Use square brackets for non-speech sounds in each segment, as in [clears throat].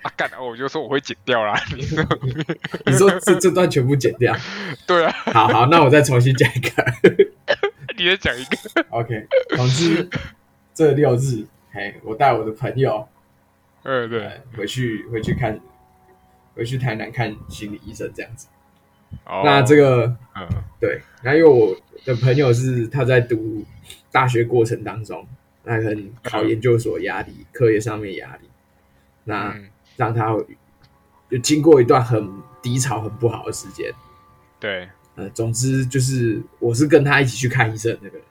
啊干，我就说我会剪掉啦。你说，你说这这段全部剪掉？[laughs] 对啊。好好，那我再重新讲一个。[laughs] 你再讲一个。[laughs] OK，总之这六日，哎，我带我的朋友，嗯，对，回去回去看，回去台南看心理医生这样子。哦。那这个，嗯，对，那因为我的朋友是他在读大学过程当中，那可能考研究所压力，课业上面压力。那让他就经过一段很低潮、很不好的时间。对，呃，总之就是我是跟他一起去看医生的那个人。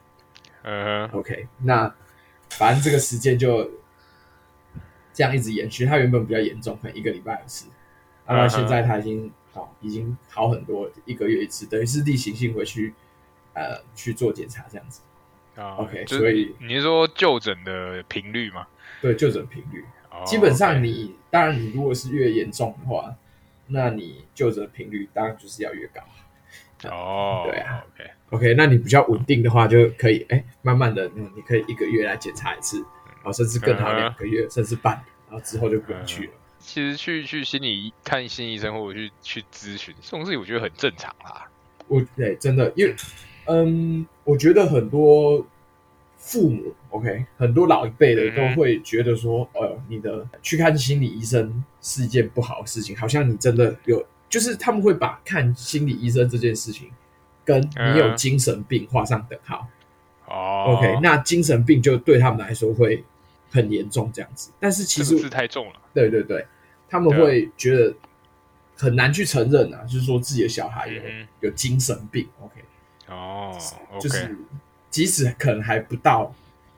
嗯，OK，那反正这个时间就这样一直延续。他原本比较严重，可能一个礼拜一次，然后现在他已经好，已经好很多，一个月一次，等于是例行性回去呃去做检查这样子。啊，OK，所以你是说就诊的频率吗？对，就诊频率。基本上，你当然，你如果是越严重的话，那你就诊频率当然就是要越高。哦，对啊，OK，OK，那你比较稳定的话，就可以哎，慢慢的，你可以一个月来检查一次，然后甚至更好两个月，甚至半年，然后之后就不用去了。其实去去心理看心理医生，或者去去咨询这种事情，我觉得很正常啦。我对真的，因为嗯，我觉得很多。父母，OK，很多老一辈的都会觉得说，呃、嗯，你的去看心理医生是一件不好的事情，好像你真的有，就是他们会把看心理医生这件事情跟你有精神病画上等号。哦、嗯、，OK，那精神病就对他们来说会很严重这样子，但是其实是太重了。对对对，他们会觉得很难去承认啊，就是说自己的小孩有、嗯、有精神病。OK，哦，就是。即使可能还不到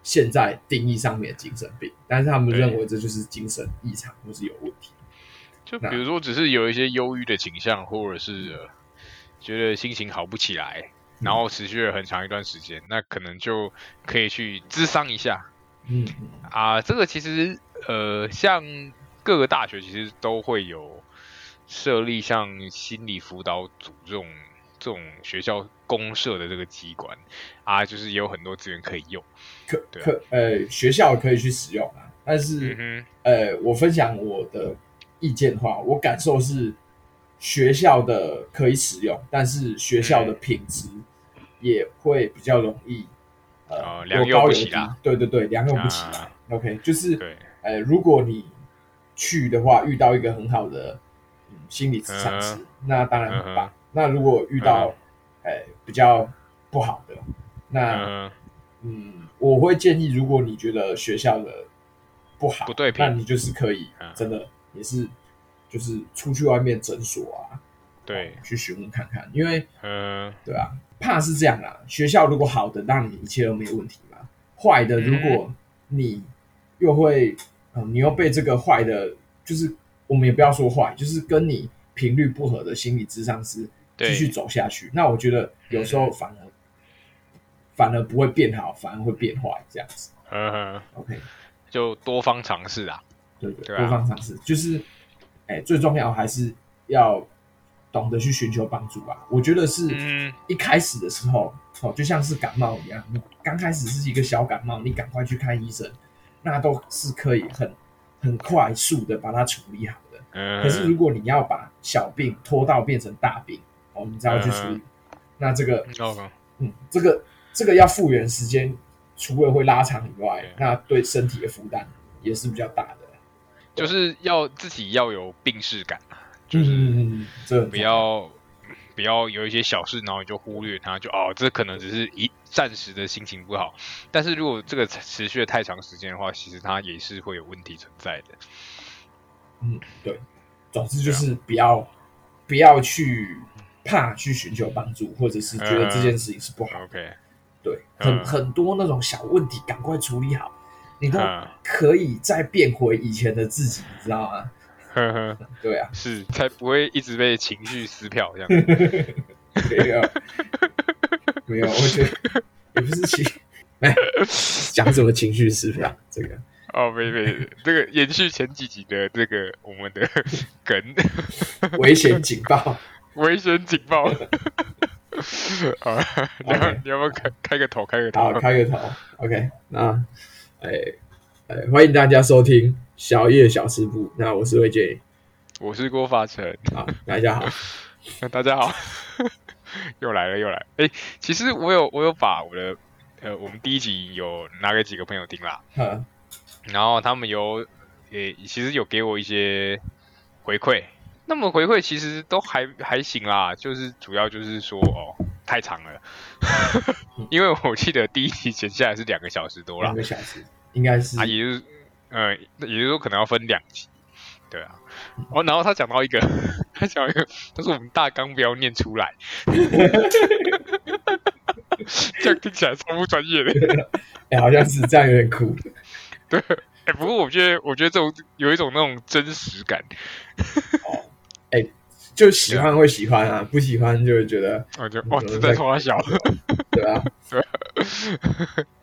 现在定义上面的精神病，但是他们认为这就是精神异常或是有问题。就比如说，只是有一些忧郁的倾向，或者是、呃、觉得心情好不起来，然后持续了很长一段时间，嗯、那可能就可以去咨商一下。嗯啊，这个其实呃，像各个大学其实都会有设立像心理辅导组这种。这种学校公社的这个机关啊，就是也有很多资源可以用，可可呃，学校可以去使用啊。但是、嗯、呃，我分享我的意见的话，我感受是学校的可以使用，但是学校的品质也会比较容易、嗯、呃良莠不齐啊。对对对，良莠不齐啊。OK，就是呃，如果你去的话，遇到一个很好的、嗯、心理咨商师，那当然很棒。嗯那如果遇到，比较不好的，那，嗯，嗯，我会建议，如果你觉得学校的不好，不对，那你就是可以，真的也是，就是出去外面诊所啊，对，去询问看看，因为，嗯，对啊，怕是这样啦。学校如果好的，那你一切都没有问题嘛。坏的，如果你又会，嗯，你又被这个坏的，就是我们也不要说坏，就是跟你频率不合的心理咨商师。继续走下去，那我觉得有时候反而、嗯、反而不会变好，反而会变坏，这样子。嗯哼，OK，就多方尝试啊。对对，多方尝试就是，哎、欸，最重要还是要懂得去寻求帮助吧。我觉得是一开始的时候，哦、嗯，就像是感冒一样，你刚开始是一个小感冒，你赶快去看医生，那都是可以很很快速的把它处理好的。嗯，可是如果你要把小病拖到变成大病，我们知道去处理，那这个.嗯，这个这个要复原时间，除了会拉长以外.那对身体的负担也是比较大的。就是要自己要有病识感，就是不要、嗯、不要有一些小事，然后你就忽略它，就哦，这可能只是一暂时的心情不好。但是如果这个持续的太长时间的话，其实它也是会有问题存在的。嗯，对，总之就是不要、啊、不要去。怕去寻求帮助，或者是觉得这件事情是不好。Uh, OK，对，很、uh, 很多那种小问题，赶快处理好，你都可以再变回以前的自己，uh, 你知道吗？呵呵，对啊，是才不会一直被情绪撕票这样子。[laughs] 没有，[laughs] 没有，我觉得也不是情，哎，讲什么情绪撕票？这个哦，没没，这个延续前几集的这个我们的 [laughs] 梗，危险警报。危险警报！[laughs] [laughs] 好，你要你要不要开开个头？开个头？好，开个头。OK，那，哎，哎，欢迎大家收听小叶小吃部。那我是魏建，我是郭发成。好，大家好，[laughs] 大家好，又来了又来了。哎、欸，其实我有我有把我的呃，我们第一集有拿给几个朋友听啦，嗯，然后他们有也、欸、其实有给我一些回馈。那么回馈其实都还还行啦，就是主要就是说哦，太长了，[laughs] 因为我记得第一集剪下来是两个小时多了，两个小时应该是啊，也就是呃，也就是说可能要分两集，对啊，哦，然后他讲到一个，他讲一个，他说我们大纲不要念出来，这样听起来超不专业的，[laughs] 哎、欸，好像是这样有点酷，对，哎、欸，不过我觉得我觉得这种有一种那种真实感。哎、欸，就喜欢会喜欢啊，不喜欢就会觉得，我就哇，这在说小，[laughs] 对啊，对，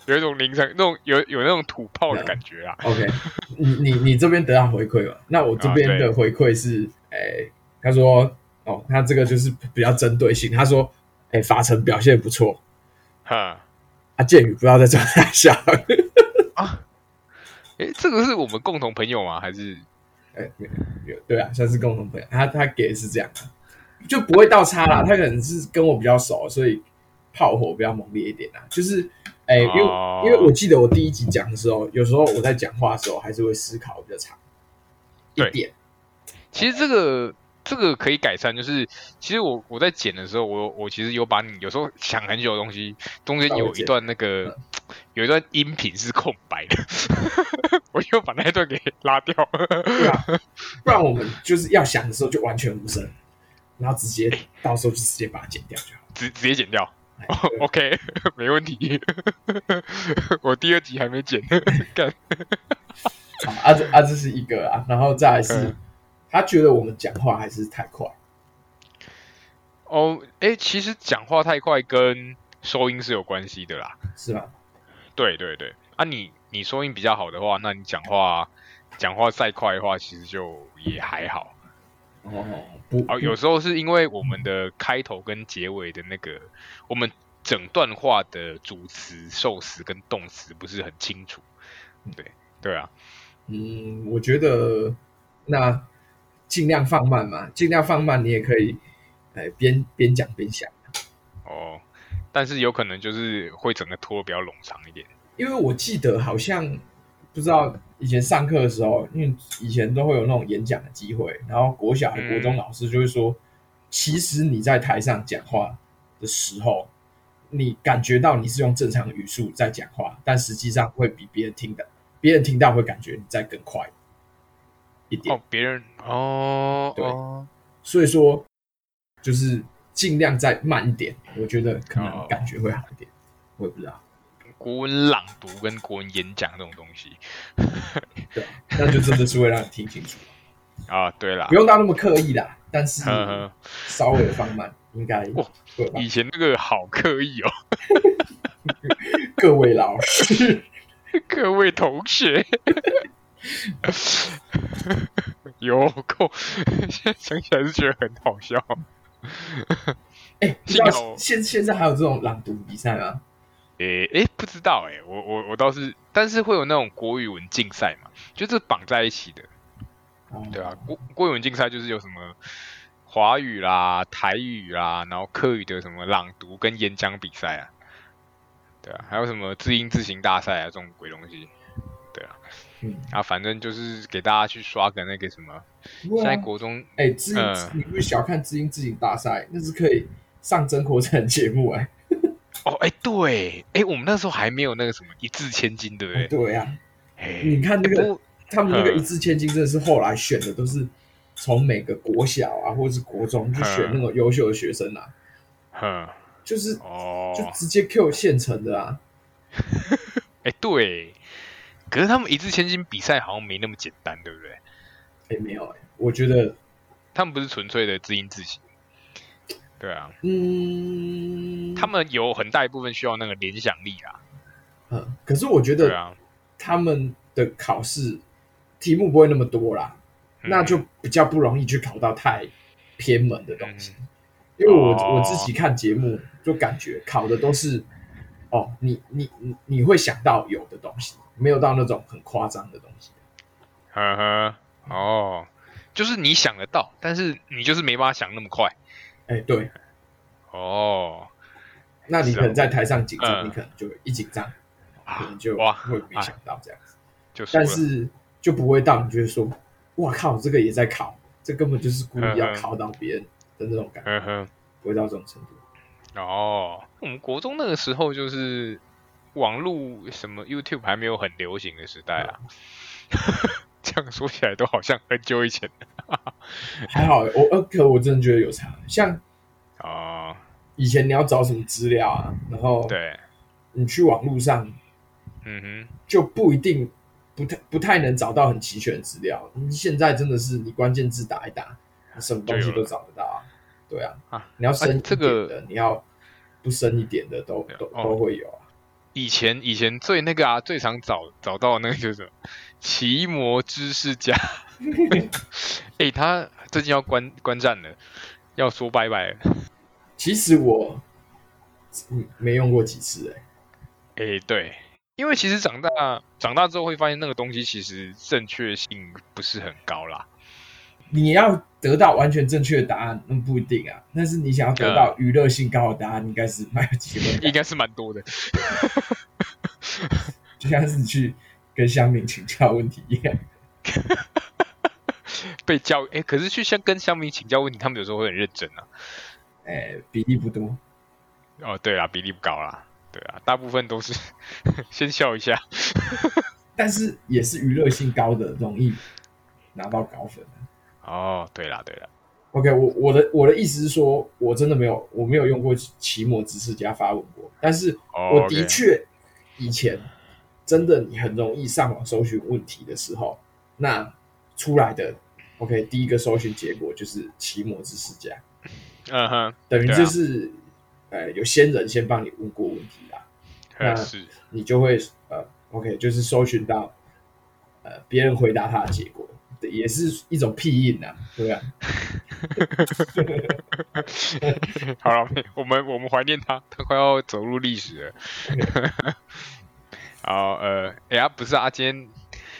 [laughs] 有一种凌晨那种有有那种土炮的感觉啊。OK，你你你这边得到回馈嘛？[laughs] 那我这边的回馈是，哎、啊欸，他说，哦，他这个就是比较针对性。他说，哎、欸，法成表现不错，哈，啊，剑宇不要再这么大笑啊。哎、欸，这个是我们共同朋友吗？还是？哎、欸，有对啊，算是共同朋友。他他给的是这样的，就不会倒差啦。他可能是跟我比较熟，所以炮火比较猛烈一点啊。就是哎、欸，因为、哦、因为我记得我第一集讲的时候，有时候我在讲话的时候还是会思考比较长一点。其实这个这个可以改善，就是其实我我在剪的时候，我我其实有把你有时候想很久的东西，中间有一段那个。有一段音频是空白的，[laughs] 我又把那一段给拉掉了。对啊，不然我们就是要想的时候就完全无声，然后直接到时候就直接把它剪掉就好，直直接剪掉。[laughs] OK，[laughs] 没问题。我第二集还没剪，干。好，啊这啊这是一个啊，然后再来是、嗯，他觉得我们讲话还是太快。哦，哎，其实讲话太快跟收音是有关系的啦，是吗？对对对，啊你，你你收音比较好的话，那你讲话讲话再快的话，其实就也还好。哦，不哦，有时候是因为我们的开头跟结尾的那个，我们整段话的主词、受词跟动词不是很清楚。对对啊，嗯，我觉得那尽量放慢嘛，尽量放慢，你也可以哎边边讲边想。哦。但是有可能就是会整个拖比较冗长一点，因为我记得好像不知道以前上课的时候，因为以前都会有那种演讲的机会，然后国小、国中老师就会说，其实你在台上讲话的时候，你感觉到你是用正常的语速在讲话，但实际上会比别人听的，别人听到会感觉你在更快一点。哦，别人哦，对，所以说就是。尽量再慢一点，我觉得可能感觉会好一点。哦、我也不知道，国文朗读跟国文演讲这种东西，[laughs] 对，那就真的是会让你听清楚 [laughs] 啊。对啦，不用到那么刻意啦，但是稍微放慢应该。哇，以前那个好刻意哦。[laughs] 各位老师，各位同学，有够，现在想起来是觉得很好笑。[laughs] 哎、欸，幸好现现在还有这种朗读比赛吗？诶、欸、诶、欸，不知道诶、欸，我我我倒是，但是会有那种国语文竞赛嘛，就是绑在一起的，哦、对啊，国国语文竞赛就是有什么华语啦、台语啦，然后客语的什么朗读跟演讲比赛啊，对啊，还有什么字音字形大赛啊，这种鬼东西。嗯，啊，反正就是给大家去刷个那个什么，在国中，哎、欸，知音、呃，你不是小看知音知音大赛，那是可以上真国产节目哎、欸。[laughs] 哦，哎、欸，对，哎、欸，我们那时候还没有那个什么一字千金，对不对？哦、对呀、你看那个、欸、他们那个一字千金，真的是后来选的，都是从每个国小啊，或者是国中去选那种优秀的学生啊。嗯，就是哦，就直接 Q 现成的啊。[laughs] 哎、欸，对。可是他们一字千金比赛好像没那么简单，对不对？哎、欸，没有哎、欸，我觉得他们不是纯粹的字音字形。对啊，嗯，他们有很大一部分需要那个联想力啊。嗯，可是我觉得，他们的考试题目不会那么多啦、嗯，那就比较不容易去考到太偏门的东西。嗯、因为我、哦、我自己看节目，就感觉考的都是哦，你你你你会想到有的东西。没有到那种很夸张的东西，呵呵，哦，就是你想得到，但是你就是没办法想那么快。哎、欸，对。哦，那你可能在台上紧张，嗯、你可能就一紧张，可能就会没想到这样子。就但是就不会到你觉得说，哇靠，这个也在考，这根本就是故意要考到别人的那种感觉，嗯、不会到这种程度。哦，我们国中那个时候就是网络什么 YouTube 还没有很流行的时代啊，嗯、[laughs] 这样说起来都好像很久以前 [laughs] 还好，我呃，可我真的觉得有差，像。啊，以前你要找什么资料啊？然后对，你去网络上，嗯哼，就不一定不太不太能找到很齐全的资料。现在真的是你关键字打一打，什么东西都找得到啊。对啊，啊，你要深一点的，啊这个、你要不深一点的都都、哦、都会有啊。以前以前最那个啊，最常找找到的那个就是奇魔知识家。哎、欸，他最近要关关站了，要说拜拜了。其实我没用过几次哎、欸，哎，对，因为其实长大长大之后会发现那个东西其实正确性不是很高啦。你要得到完全正确的答案，那不一定啊。但是你想要得到娱乐性高的答案，应该是蛮有机会，应该是蛮多的。就像是你去跟乡民请教问题一样，[laughs] 被教育哎、欸，可是去向跟乡民请教问题，他们有时候会很认真啊。哎、欸，比例不多。哦，对啦，比例不高啦。对啊，大部分都是 [laughs] 先笑一下。[laughs] 但是也是娱乐性高的，容易拿到高分。哦，对啦，对啦。OK，我我的我的意思是说，我真的没有我没有用过奇摩知识家发文过，但是我的确以前真的你很容易上网搜寻问题的时候，那出来的 OK 第一个搜寻结果就是奇摩知识家。嗯哼，等于就是，呃，有先人先帮你问过问题啦，[laughs] 那你就会呃，OK，就是搜寻到，呃，别人回答他的结果，也是一种屁印呐，对啊。[laughs] 好了，我们我们怀念他，他快要走入历史了。[laughs] 好，呃，哎呀，不是啊，今天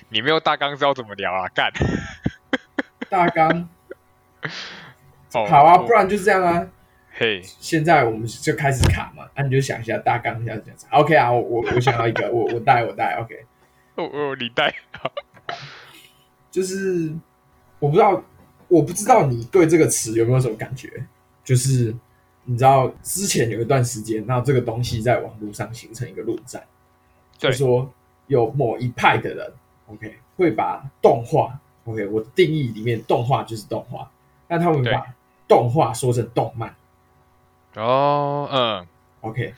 你没有大纲，知道怎么聊啊？干，大纲。Oh, [laughs] 好啊，不然就是这样啊。嘿.现在我们就开始卡嘛。啊，你就想一下大纲，一下这样子。OK 啊，我我我想要一个，我我带我带。OK，哦哦，你带。就是我不知道，我不知道你对这个词有没有什么感觉？就是你知道之前有一段时间，然后这个东西在网络上形成一个论战，就是说有某一派的人，OK，会把动画，OK，我定义里面动画就是动画，那他们把动画说成动漫哦，嗯，OK，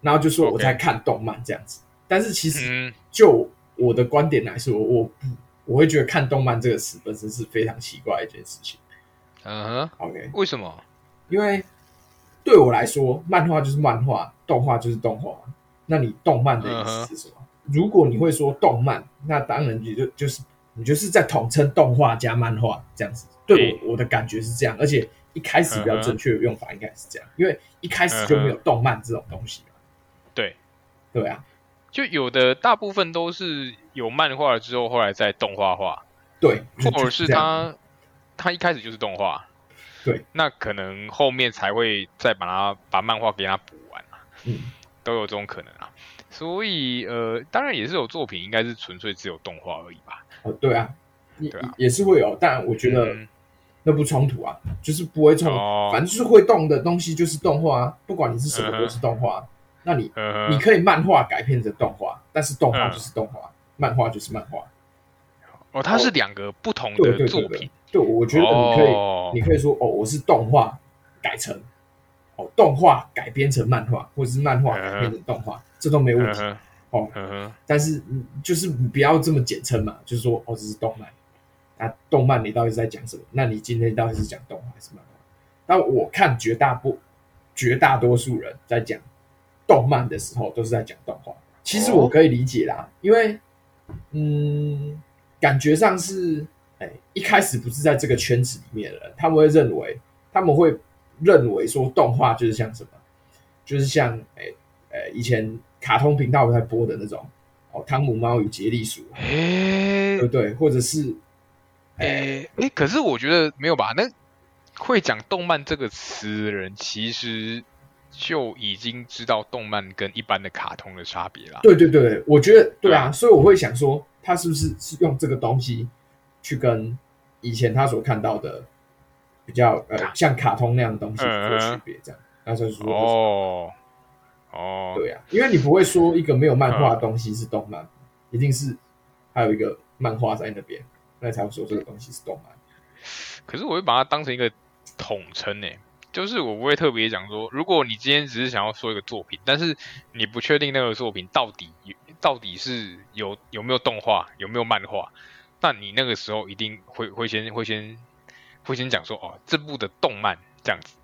然后就说我在看动漫这样子，但是其实就我的观点来说，我不我会觉得看动漫这个词本身是非常奇怪的一件事情。嗯哼，OK，为什么？因为对我来说，漫画就是漫画，动画就是动画。那你动漫的意思是什么？如果你会说动漫，那当然你就就是你就是在统称动画加漫画这样子。对我我的感觉是这样，而且。一开始比较正确的用法应该是这样，因为一开始就没有动漫这种东西嘛。对，对啊，就有的大部分都是有漫画了之后，后来再动画化。对，或者是他他一开始就是动画。对，那可能后面才会再把它把漫画给它补完嘛。嗯，[laughs] 都有这种可能啊。所以呃，当然也是有作品应该是纯粹只有动画而已吧。哦，对啊，也也是会有，但我觉得。那不冲突啊，就是不会冲，哦、反正就是会动的东西就是动画啊，不管你是什么都是动画。嗯、那你、你可以漫画改编成动画，但是动画就是动画，嗯、漫画就是漫画。哦，它是两个不同的作品。对，对，对，对，对，我觉得你可以，哦、你可以说哦，我是动画改成哦，动画改编成漫画，或者是漫画改编成动画，嗯、这都没问题、嗯、哦。嗯、但是就是你不要这么简称嘛，就是说哦，这是动漫。啊，动漫你到底是在讲什么？那你今天到底是讲动画还是漫画？那我看绝大部绝大多数人在讲动漫的时候，都是在讲动画。其实我可以理解啦，因为嗯，感觉上是哎、欸，一开始不是在这个圈子里面的人，他们会认为他们会认为说动画就是像什么，就是像哎、欸欸、以前卡通频道在播的那种哦，哦，汤姆猫与杰利鼠，哎、欸，对对，或者是，哎、欸、哎、欸，可是我觉得没有吧？那会讲动漫这个词的人，其实就已经知道动漫跟一般的卡通的差别了。对对对，我觉得对啊，所以我会想说，他是不是是用这个东西去跟以前他所看到的比较呃像卡通那样的东西做区别，这样，那就是说哦。哦，对啊，因为你不会说一个没有漫画的东西是动漫，嗯、一定是还有一个漫画在那边，那才会说这个东西是动漫。可是我会把它当成一个统称诶，就是我不会特别讲说，如果你今天只是想要说一个作品，但是你不确定那个作品到底到底是有有没有动画，有没有漫画，那你那个时候一定会会先会先会先讲说，哦，这部的动漫这样子。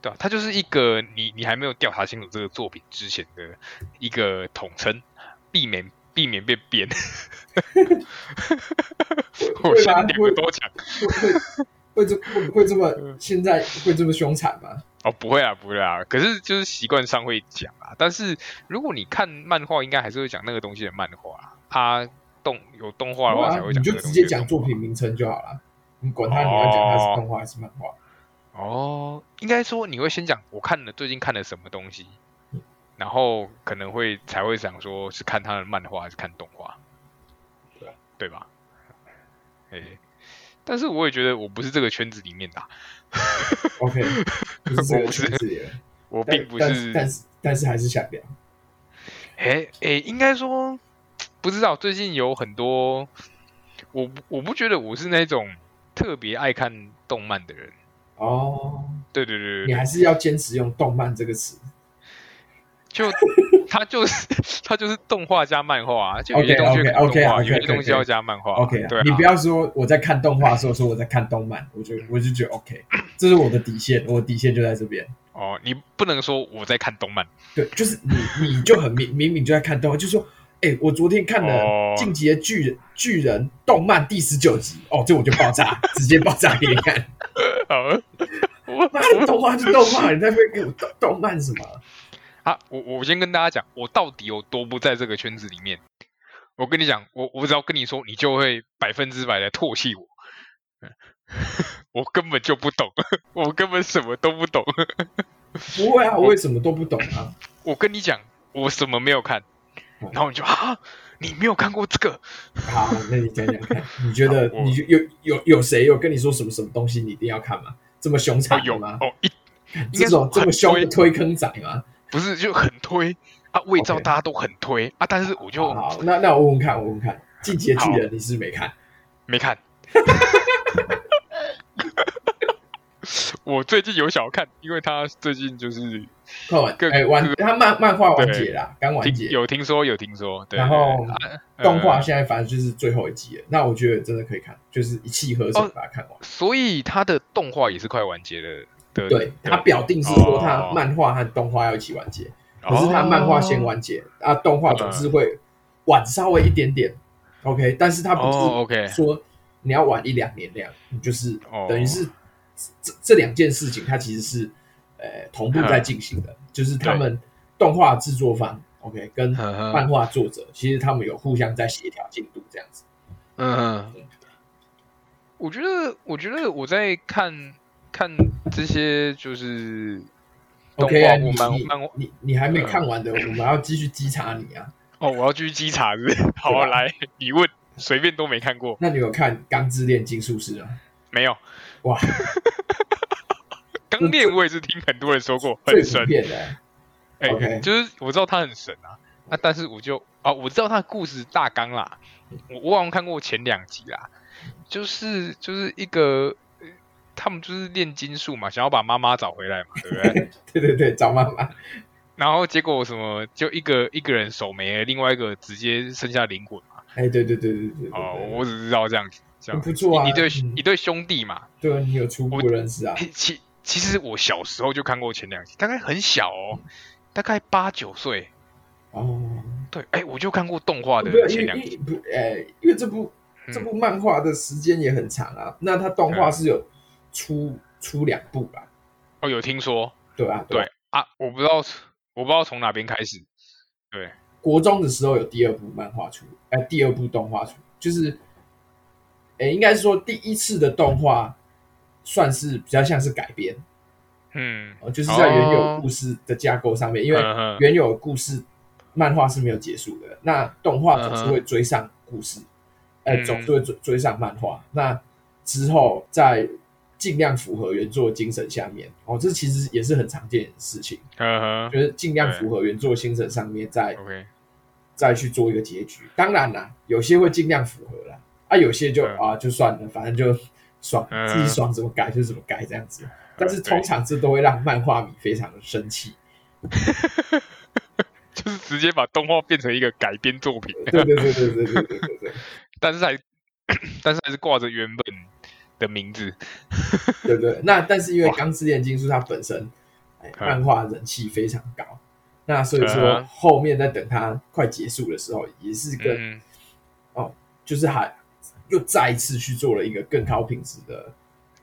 对啊，它就是一个你你还没有调查清楚这个作品之前的一个统称，避免避免被编。[laughs] 我先点个多讲，会会这会会这么现在会这么凶残吗？哦，不会啊，不会啊。可是就是习惯上会讲啊。但是如果你看漫画，应该还是会讲那个东西的漫画啊。它动有动画的话才会讲，你就直接讲作品名称就好了。你管他你要讲它是动画还是漫画。哦，应该说你会先讲我看了最近看了什么东西，然后可能会才会想说是看他的漫画还是看动画，对对吧？哎，但是我也觉得我不是这个圈子里面的、啊。OK，[laughs] 不是这个圈子里，我并不是，但是但是，但是还是想聊。哎哎，应该说不知道，最近有很多，我我不觉得我是那种特别爱看动漫的人。哦，对对对，你还是要坚持用“动漫”这个词。就他就是 [laughs] 他就是动画加漫画啊，就有些东西 OK OK 有些东西要加漫画。OK，对，你不要说我在看动画的时候说我在看动漫，我就我就觉得 OK，这是我的底线，我的底线就在这边。哦，你不能说我在看动漫，对，就是你你就很明明明就在看动画，就说哎，我昨天看了《进击的巨人》巨人动漫第十九集，哦，这我就爆炸，[laughs] 直接爆炸给你看。好，我动画是动画，你在那边给我动动漫什么？啊，我我先跟大家讲，我到底有多不在这个圈子里面。我跟你讲，我我只要跟你说，你就会百分之百的唾弃我。[laughs] 我根本就不懂，我根本什么都不懂。不会啊，我为什么都不懂啊？我跟你讲，我什么没有看，然后你就啊，你没有看过这个？好，那你讲讲看，你觉得 [laughs] 你有有有谁有跟你说什么什么东西你一定要看吗？这么凶残吗？哦，一这种这么凶的推坑仔吗？不是，就很推啊，我也知道大家都很推啊，但是我就好，那那我问问看，我问问看，进击的巨人你是没看？没看。[laughs] 我最近有想要看，因为他最近就是看完，哎，完，他漫漫画完结了，刚完结，有听说有听说，然后动画现在反正就是最后一集了，那我觉得真的可以看，就是一气呵成把它看完。所以他的动画也是快完结了，对，他表定是说他漫画和动画要一起完结，可是他漫画先完结，啊，动画总是会晚稍微一点点，OK，但是他不是 OK 说你要晚一两年那样，你就是等于是。这这两件事情，它其实是呃同步在进行的，就是他们动画制作方，OK，跟漫画作者，其实他们有互相在协调进度这样子。嗯，我觉得，我觉得我在看看这些就是，OK 啊，你你你你还没看完的，[laughs] 我们要继续稽查你啊。哦，我要继续稽查是不是？[laughs] 好，来，你问，随便都没看过。那你有看《钢之炼金术师》啊？没有。哇，[laughs] 钢炼我也是听很多人说过很神，哎、欸，Okay. 就是我知道他很神啊，那、啊、但是我就啊，我知道他的故事大纲啦，我我好像看过前两集啦，就是就是一个他们就是炼金术嘛，想要把妈妈找回来嘛，对不对？[laughs] 对对对，找妈妈，然后结果什么就一个一个人手没了，另外一个直接剩下灵魂嘛，哎，对对对对对，哦，我只知道这样子。不错啊，你对你对兄弟嘛？对啊，你有初步认识啊？其其实我小时候就看过前两集，大概很小哦，大概八九岁。哦，对，哎，我就看过动画的前两集。不，哎，因为这部这部漫画的时间也很长啊。那它动画是有出出两部吧？哦，有听说？对啊，对啊，我不知道，我不知道从哪边开始。对，国中的时候有第二部漫画出，哎、呃，第二部动画出，就是，哎、欸，应该是说第一次的动画算是比较像是改编，嗯，就是在原有故事的架构上面，哦、因为原有故事漫画是没有结束的，那动画总是会追上故事，哎、嗯呃，总是会追追上漫画，那之后在。尽量符合原作精神下面哦，这其实也是很常见的事情。Uh huh. 就是尽量符合原作精神上面再，再去做一个结局。当然啦，有些会尽量符合啦，啊，有些就、uh huh. 啊就算了，反正就爽，uh huh. 自己爽怎么改就怎么改这样子。但是通常这都会让漫画迷非常的生气，[laughs] 就是直接把动画变成一个改编作品。对对对对对对对对对。[laughs] 但是还 [coughs] 但是还是挂着原本的名字，[laughs] 对不对？那但是因为《钢之炼金术》它本身，哎，漫画人气非常高，嗯、那所以说后面在等它快结束的时候，也是跟、嗯、哦，就是还又再一次去做了一个更高品质的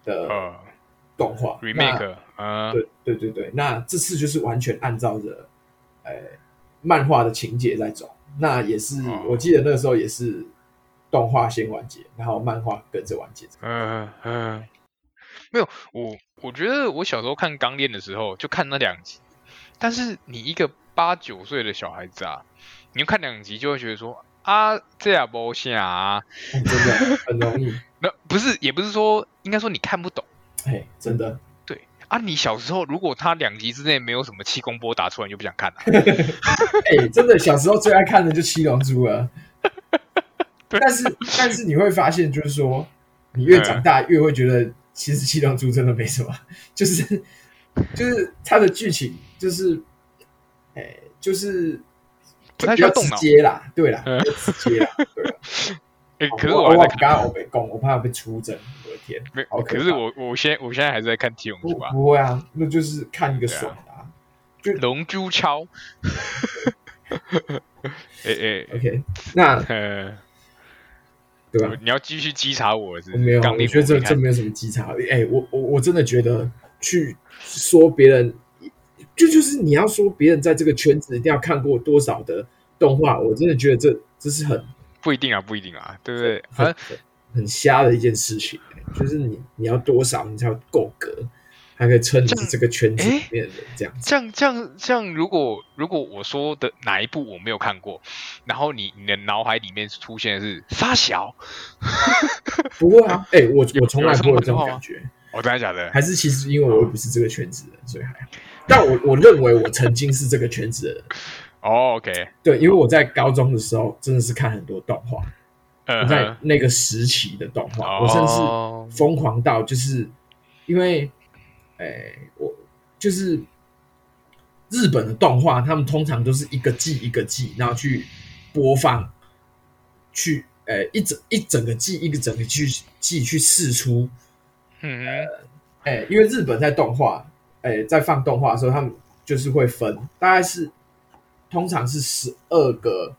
的动画、嗯、remake，啊，对对对对，那这次就是完全按照着哎漫画的情节在走，那也是、哦、我记得那个时候也是。动画先完结，然后漫画跟着完结。嗯嗯，没有我，我觉得我小时候看《钢炼》的时候就看那两集，但是你一个八九岁的小孩子啊，你就看两集就会觉得说啊，这样不行啊，真的很容易。[laughs] 那不是，也不是说，应该说你看不懂。哎，真的。对啊，你小时候如果他两集之内没有什么气功波打出来，你就不想看了。[laughs] 哎，真的，小时候最爱看的就《七龙珠》了。但是，但是你会发现，就是说，你越长大越会觉得，其实《七龙珠》真的没什么，[laughs] 就是，就是它的剧情，就是，哎，就是比较直接啦，对啦，直接啦，对啦。[laughs] 可是我我刚刚我被攻，我怕被出征，我的天！可是我我现我现在还是在看《七龙珠》啊，不会啊，那就是看一个爽啊，就《龙珠超》。[laughs] 哎哎，OK，那。对吧？你要继续稽查我是不是？我没有，我觉得这这没有什么稽查。哎、欸，我我我真的觉得去说别人，就就是你要说别人在这个圈子一定要看过多少的动画，我真的觉得这这是很不一定啊，不一定啊，对不对？很很瞎的一件事情，就是你你要多少你才要够格。还可以称你是这个圈子里面的这样子，这样这样这样。如果如果我说的哪一部我没有看过，然后你你的脑海里面出现的是发小，[laughs] 不会啊，哎、欸，我我从来不会有这种感觉。我真的假的？还是其实因为我又不是这个圈子的人，所以还好。但我我认为我曾经是这个圈子的人。[laughs] 哦，OK，对，因为我在高中的时候真的是看很多动画，嗯、uh，huh. 在那个时期的动画，uh. 我甚至疯狂到就是因为。哎、欸，我就是日本的动画，他们通常都是一个季一个季，然后去播放，去呃、欸、一整一整个季一个整个季季去试出。嗯，哎、欸，因为日本在动画，哎、欸，在放动画的时候，他们就是会分，大概是通常是十二个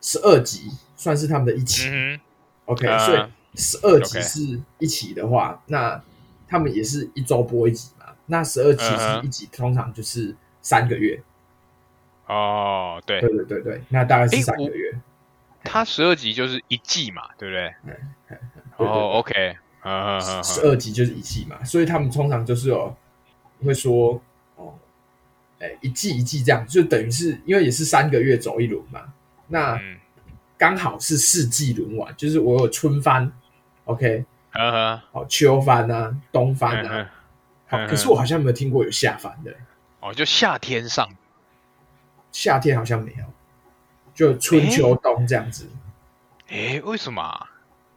十二集，算是他们的一期。嗯、OK，、uh, 所以十二集是一起的话.那他们也是一周播一集。那十二集是一集，通常就是三个月。哦，对，对对对对，那大概是三个月。它十二集就是一季嘛，对不对？哦，OK，十二集就是一季嘛，所以他们通常就是有会说哦，哎，一季一季这样，就等于是因为也是三个月走一轮嘛。那刚好是四季轮完，就是我有春番，OK，好，秋番啊，冬番啊。好，可是我好像没有听过有下凡的哦，就夏天上，夏天好像没有，就春秋冬这样子。哎，为什么？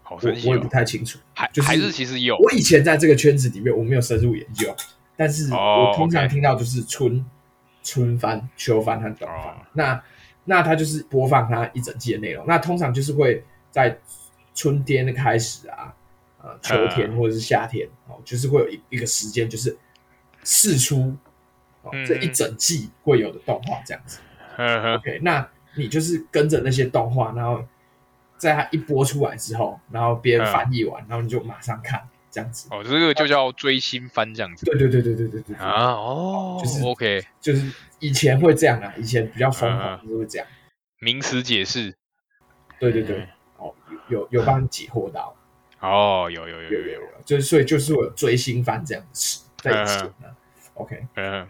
好，我我也不太清楚，还还是其实有。我以前在这个圈子里面，我没有深入研究，但是我通常听到就是春春番、秋番和冬番。那那他就是播放他一整季的内容，那通常就是会在春天的开始啊。呃，秋天或者是夏天哦，就是会有一一个时间，就是试出哦这一整季会有的动画这样子。嗯 OK，那你就是跟着那些动画，然后在它一播出来之后，然后别人翻译完，然后你就马上看这样子。哦，这个就叫追星番这样子。对对对对对对对啊哦，就是 OK，就是以前会这样啊，以前比较疯狂就是会这样。名词解释。对对对，哦，有有帮你解惑到。哦，有有有有有，就是所以就是我有追星番这样子在一起呢。OK，嗯，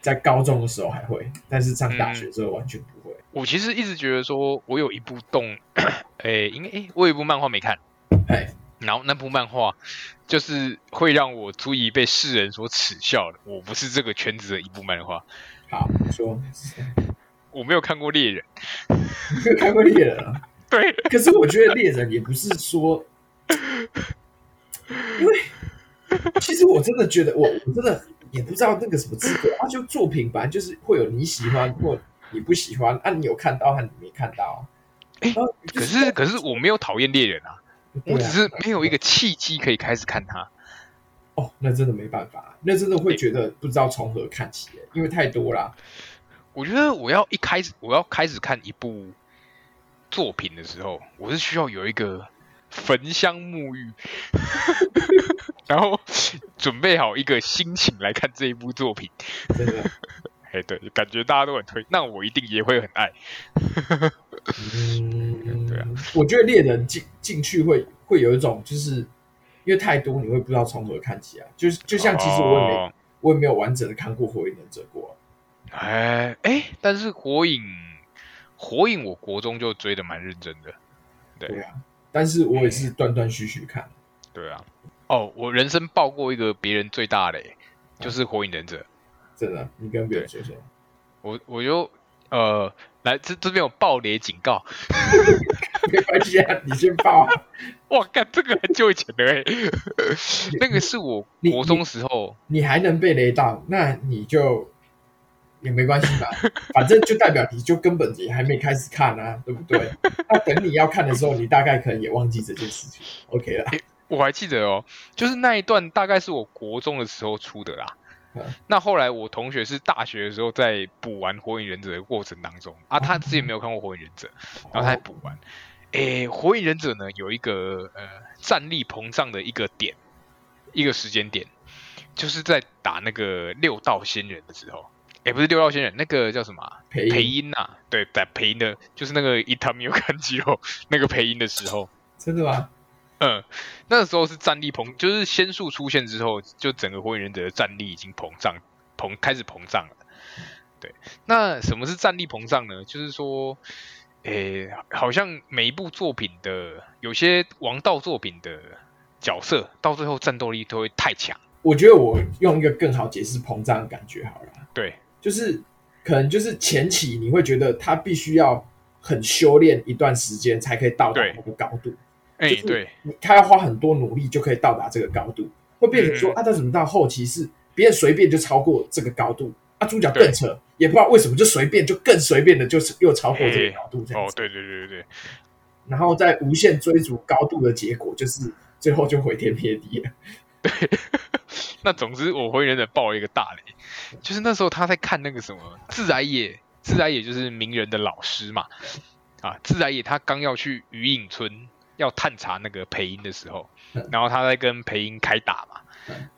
在高中的时候还会，但是上大学之后完全不会。我其实一直觉得说，我有一部动，[coughs] 哎，应该哎，我有一部漫画没看，哎，然后那部漫画就是会让我足以被世人所耻笑的。我不是这个圈子的一部漫画。好，说，[laughs] 我没有看过猎人，没有看过猎人啊？[laughs] 对，可是我觉得猎人也不是说。[laughs] 因为其实我真的觉得我，我我真的也不知道那个什么资格啊，就作品本来就是会有你喜欢或你不喜欢啊，你有看到和你没看到，欸、可是可是我没有讨厌猎人啊，啊，我只是没有一个契机可以开始看他。哦，那真的没办法，那真的会觉得不知道从何看起，因为太多了。我觉得我要一开始我要开始看一部作品的时候，我是需要有一个。焚香沐浴，[laughs] 然后准备好一个心情来看这一部作品。真的，[laughs] 哎，对，感觉大家都很推，那我一定也会很爱。嗯，对啊，我觉得猎人进进去会会有一种，就是因为太多，你会不知道从何看起啊。就是就像其实我也没、哦、我也没有完整的看过《火影忍者》过。哎哎，但是火影火影，我国中就追的蛮认真的。对，对啊。但是我也是断断续续看，对啊，哦，我人生爆过一个别人最大的，就是《火影忍者》，真的，你跟别人说说，我我就呃，来这这边有爆雷警告，没关系啊，你先爆，[laughs] 哇，干这个很久以前的哎，那个是我国中时候。你，你还能被雷到，那你就。也没关系吧，反正就代表你就根本也还没开始看啊，对不对？那等你要看的时候，你大概可能也忘记这件事情。OK 了，我还记得哦，就是那一段大概是我国中的时候出的啦。嗯、那后来我同学是大学的时候在补完《火影忍者》的过程当中啊，他自己没有看过《火影忍者》，然后他还补完。诶，《火影忍者》呢有一个呃战力膨胀的一个点，一个时间点，就是在打那个六道仙人的时候。也不是六道仙人，那个叫什么、啊？配音，配音呐、啊，对，在配音的，就是那个伊塔米有看肌肉那个配音的时候，[laughs] 真的吗？嗯，那个时候是战力膨，就是仙术出现之后，就整个火影忍者的战力已经膨胀，膨开始膨胀了。对，那什么是战力膨胀呢？就是说，诶，好像每一部作品的有些王道作品的角色，到最后战斗力都会太强。我觉得我用一个更好解释膨胀的感觉好了。对。就是可能就是前期你会觉得他必须要很修炼一段时间才可以到达那个高度，哎，对，他要花很多努力就可以到达这个高度，会变成说、嗯、啊，他怎么到后期是别人随便就超过这个高度，啊，主角更扯，也不知道为什么就随便就更随便的，就是又超过这个高度这样子，哦，对对对对对，然后在无限追逐高度的结果就是最后就毁天灭地了，对，[laughs] 那总之我会忍者爆了一个大雷。就是那时候他在看那个什么自来也，自来也就是鸣人的老师嘛，啊，自来也他刚要去鱼影村要探查那个培音的时候，然后他在跟培音开打嘛，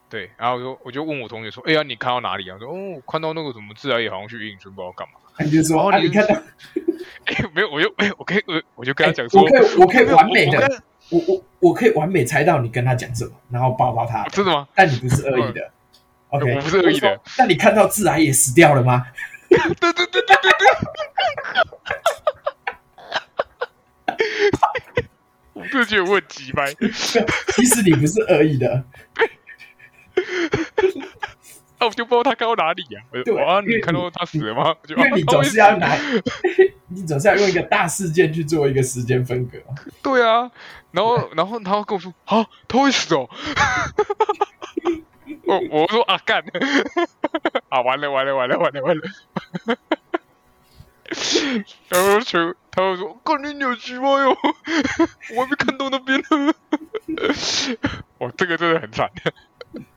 对，然后我就我就问我同学说，哎呀，你看到哪里啊？说哦，看到那个什么自来也好像去鱼影村不知道干嘛，你就说，啊，你看到，[laughs] 哎，没有，我就哎，我可以我我就跟他讲说，我可以我可以完美的，我我我可以完美猜到你跟他讲什么，然后抱抱他，真的吗？[laughs] 但你不是恶意的。[laughs] 我不是恶意的。但你看到自然也死掉了吗？对对对对对对。[laughs] 我真的觉得我很鸡掰。其实你不是恶意的。那我就不知道他看到哪里呀、啊？对啊，你看到他死了吗？[laughs] 因为你总是要拿，[laughs] 你总是要用一个大事件去做一个时间分隔。对啊，然后然后然后跟我说啊，他会死哦。[laughs] 我我说啊干，啊完了完了完了完了完了，然后就他会说，看你扭曲吗哟，我还没看到那边呢，哇这个真的很惨，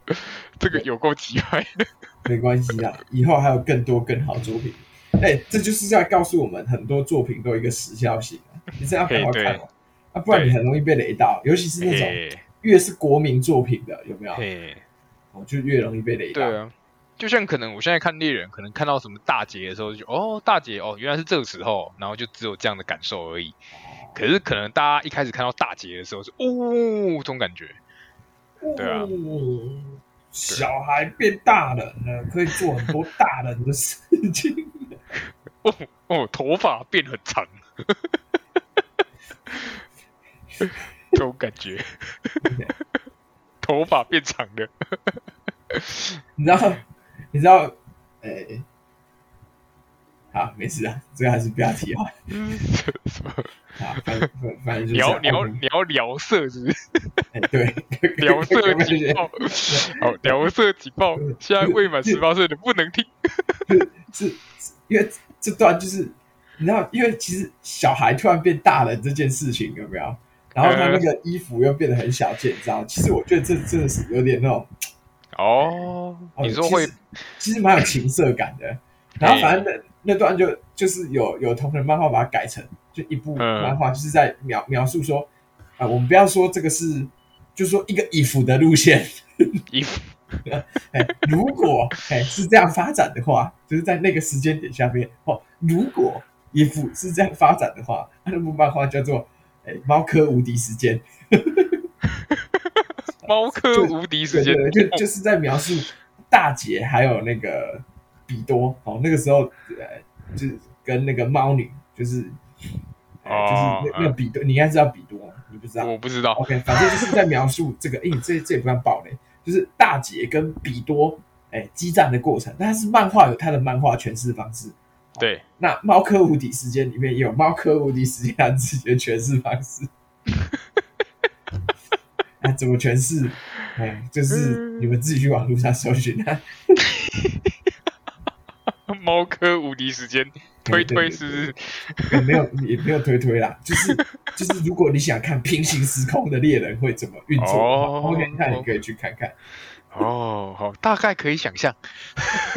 [laughs] 这个有够奇怪的，没关系啦，以后还有更多更好作品，哎、欸，这就是在告诉我们很多作品都有一个时效性，你是要好好看啊，不然你很容易被雷到，尤其是那种越是国民作品的，有没有？就越容易被雷到。对啊，就像可能我现在看猎人，可能看到什么大劫的时候就，就哦大劫哦，原来是这个时候，然后就只有这样的感受而已。可是可能大家一开始看到大劫的时候是哦这种感觉，对啊，小孩变大人了，可以做很多大人的事情。[laughs] 哦哦，头发变很长，这种感觉.头发变长了，你知道？你知道？哎、欸，好，没事啊，这个还是不要提啊。[laughs] 啊，反正反正就是聊聊聊聊色，是不是？[laughs] 哎，对，聊色警报，[laughs] 好，聊色警报，现在未满十八岁的不能听。是，是因为这段就是你知道，因为其实小孩突然变大了这件事情有没有？然后他那个衣服又变得很小件，你知道？其实我觉得这真的是有点那种哦，你说会，其实蛮有情色感的。然后反正那那段就就是有有同人漫画把它改成。就一部漫画，就是在描描述说，啊、呃，我们不要说这个是，就是说一个 if 的路线，if，[laughs] 哎，如果哎是这样发展的话，就是在那个时间点下面哦，如果 if 是这样发展的话，那部漫画叫做哎猫科无敌时间，猫科无敌时间，[laughs] 就就是在描述大姐还有那个比多哦，那个时候呃，就是跟那个猫女就是。哦，就是那那个比多，你应该知道比多吗？你不知道？我不知道。OK，反正就是在描述这个，[laughs] 哎，这这也不算暴雷，就是大姐跟比多哎激战的过程。但是漫画有它的漫画诠释方式。对，那《猫科无敌时间》里面也有《猫科无敌时间》自己的诠释方式。那 [laughs] 怎么诠释？哎，就是你们自己去网络上搜寻啊。[laughs] [laughs] 猫科无敌时间。推推是不是？也没有也没有推推啦，就是就是，如果你想看平行时空的猎人会怎么运作，OK，那你可以去看看。哦，好，大概可以想象。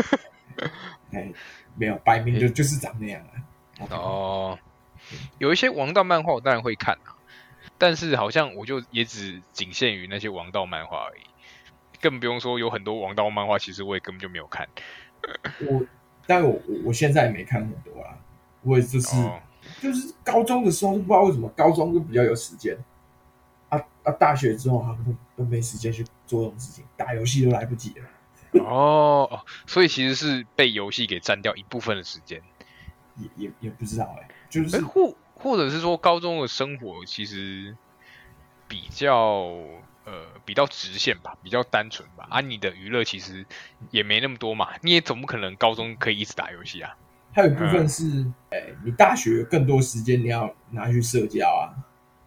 [laughs] 哎，没有，摆明就就是长那样啊。哦，有一些王道漫画我当然会看啊，但是好像我就也只仅限于那些王道漫画而已，更不用说有很多王道漫画，其实我也根本就没有看。[laughs] 我。但我我现在也没看很多啊，我也就是、oh. 就是高中的时候就，不知道为什么高中就比较有时间啊啊！大学之后好像都都没时间去做这种事情，打游戏都来不及了。[laughs] 哦哦，所以其实是被游戏给占掉一部分的时间，也也也不知道哎、欸，就是、欸、或或者是说高中的生活其实比较。呃，比较直线吧，比较单纯吧。啊，你的娱乐其实也没那么多嘛，你也总不可能高中可以一直打游戏啊。还有一部分是，哎、嗯欸，你大学有更多时间，你要拿去社交啊。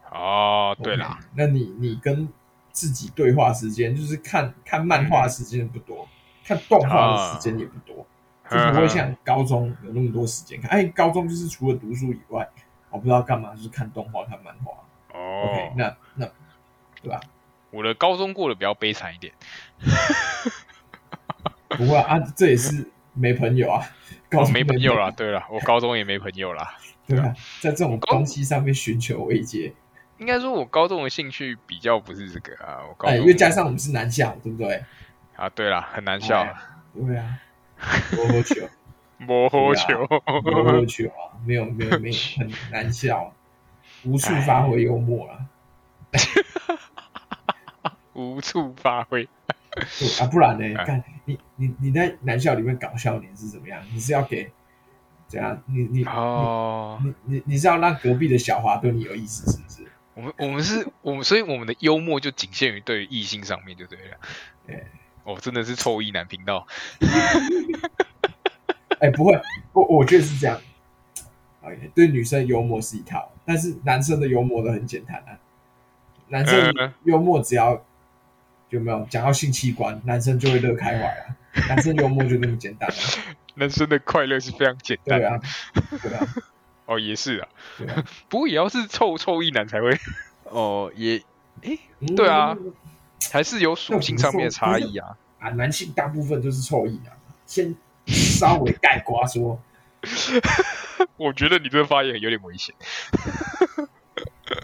哦，对啦，okay, 那你你跟自己对话时间，就是看看漫画时间不多，嗯、看动画的时间也不多，嗯、就不会像高中有那么多时间看。哎、嗯，高中就是除了读书以外，我不知道干嘛，就是看动画、看漫画。哦，OK，那那对吧？我的高中过得比较悲惨一点，[laughs] 不会啊，这也是没朋友啊，[laughs] 没朋友啦。对了，我高中也没朋友啦。[laughs] 对啊，在这种东西上面寻求慰藉。应该说，我高中的兴趣比较不是这个啊。我高中因为加上我们是男校，对不对？啊，对啦，很难笑。对啊，摸摸球，摸摸球，摸摸球啊，没有没有没有，很难笑，无处发挥幽默啊。无处发挥啊，不然呢？看你你你在男校里面搞笑你是怎么样？你是要给怎样？你你哦，你你你是要让隔壁的小华对你有意思，是不是？我们我们是我们，所以我们的幽默就仅限于对于异性上面就对了。对，哦，真的是臭异男频道。[laughs] 哎，不会，我我觉得是这样。OK，对女生幽默是一套，但是男生的幽默都很简单啊。男生幽默只要。有没有讲到性器官，男生就会乐开怀啊？[laughs] 男生幽默就那么简单啊？男生的快乐是非常简单的。对啊，对啊。[laughs] 哦，也是啊。啊不过也要是臭臭一男才会。[laughs] 哦，也，哎，对啊，嗯、还是有属性上面的差异啊。啊，男性大部分都是臭异男。先稍微盖瓜说。我觉得你这个发言有点危险。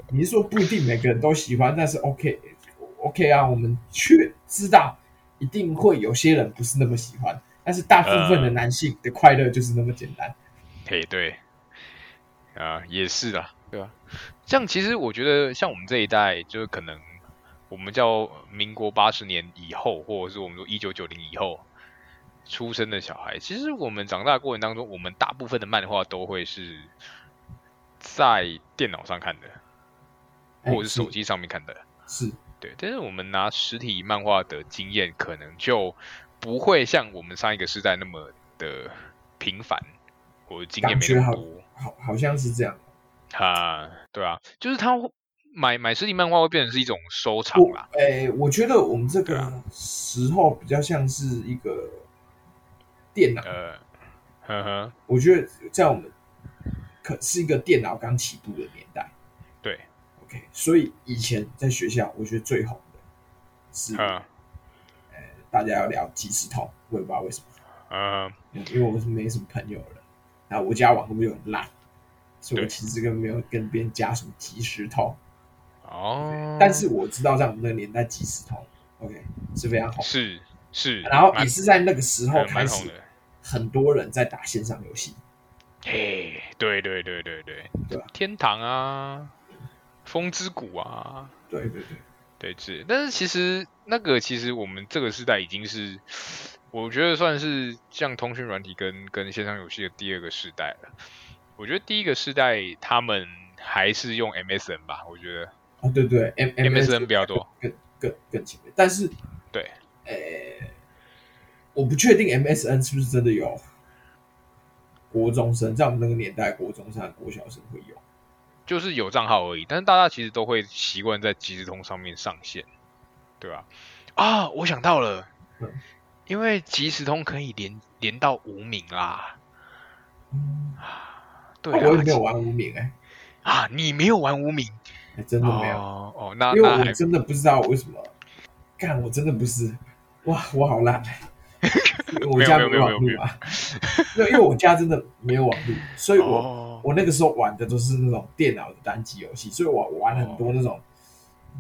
你是说不一定每个人都喜欢，但是 OK。OK 啊，我们却知道一定会有些人不是那么喜欢，但是大部分的男性的快乐就是那么简单。嘿，对，啊，也是啦，对吧？像其实我觉得，像我们这一代，就是可能我们叫民国八十年以后，或者是我们说一九九零以后出生的小孩，其实我们长大的过程当中，我们大部分的漫画都会是在电脑上看的，或者是手机上面看的，是。对，但是我们拿实体漫画的经验，可能就不会像我们上一个时代那么的频繁，或者经验没那么多。好，好像是这样。啊，对啊，就是他买买实体漫画会变成是一种收藏啦。哎、欸，我觉得我们这个时候比较像是一个电脑。呃，呵呵，我觉得在我们可是一个电脑刚起步的年代。所以以前在学校，我觉得最红的是，呃，大家要聊即时通，我也不知道为什么，嗯，因为我是没什么朋友了，然后我家网络又很烂，所以我其实根本没有跟别人加什么即时通，哦，但是我知道在我们那个年代，即时通，OK 是非常红，是是，然后也是在那个时候开始，很多人在打线上游戏，嘿，对对对对对，对？天堂啊。风之谷啊，对对对，对是，但是其实那个其实我们这个时代已经是，我觉得算是像通讯软体跟跟线上游戏的第二个时代了。我觉得第一个时代他们还是用 MSN 吧，我觉得。哦，对对，M MSN 比较多，更更更前面。但是，对，呃，我不确定 MSN 是不是真的有国中生，在我们那个年代，国中生、国小生会有。就是有账号而已，但是大家其实都会习惯在即时通上面上线，对吧？啊，我想到了，嗯、因为即时通可以连连到无名啦。嗯，对啊，我也没有玩无名哎、欸。啊，你没有玩无名？欸、真的没有哦，哦，那因为我真的不知道为什么。干，我真的不是，哇，我好烂。[laughs] 我家没有网络啊，[laughs] 因为因为我家真的没有网络，所以我、哦、我那个时候玩的都是那种电脑的单机游戏，所以我玩很多那种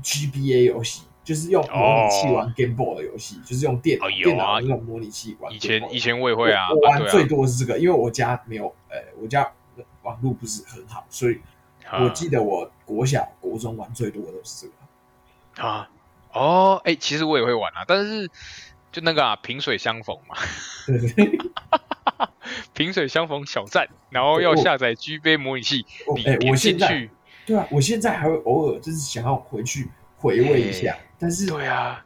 GBA 游戏，就是用模拟器玩 Game Boy 的游戏，就是用电脑、哦、电脑那种模拟器玩。以前以前我也会啊，我，我玩最多是这个，因为我家没有，呃，我家网络不是很好，所以我记得我国小国中玩最多的都是这个。啊。哦，哎、欸，其实我也会玩啊，但是。就那个啊，萍水相逢嘛，[laughs] 萍水相逢小站，然后要下载 G 杯模拟器，你点进去，对啊，我现在还会偶尔就是想要回去回味一下，但是对啊，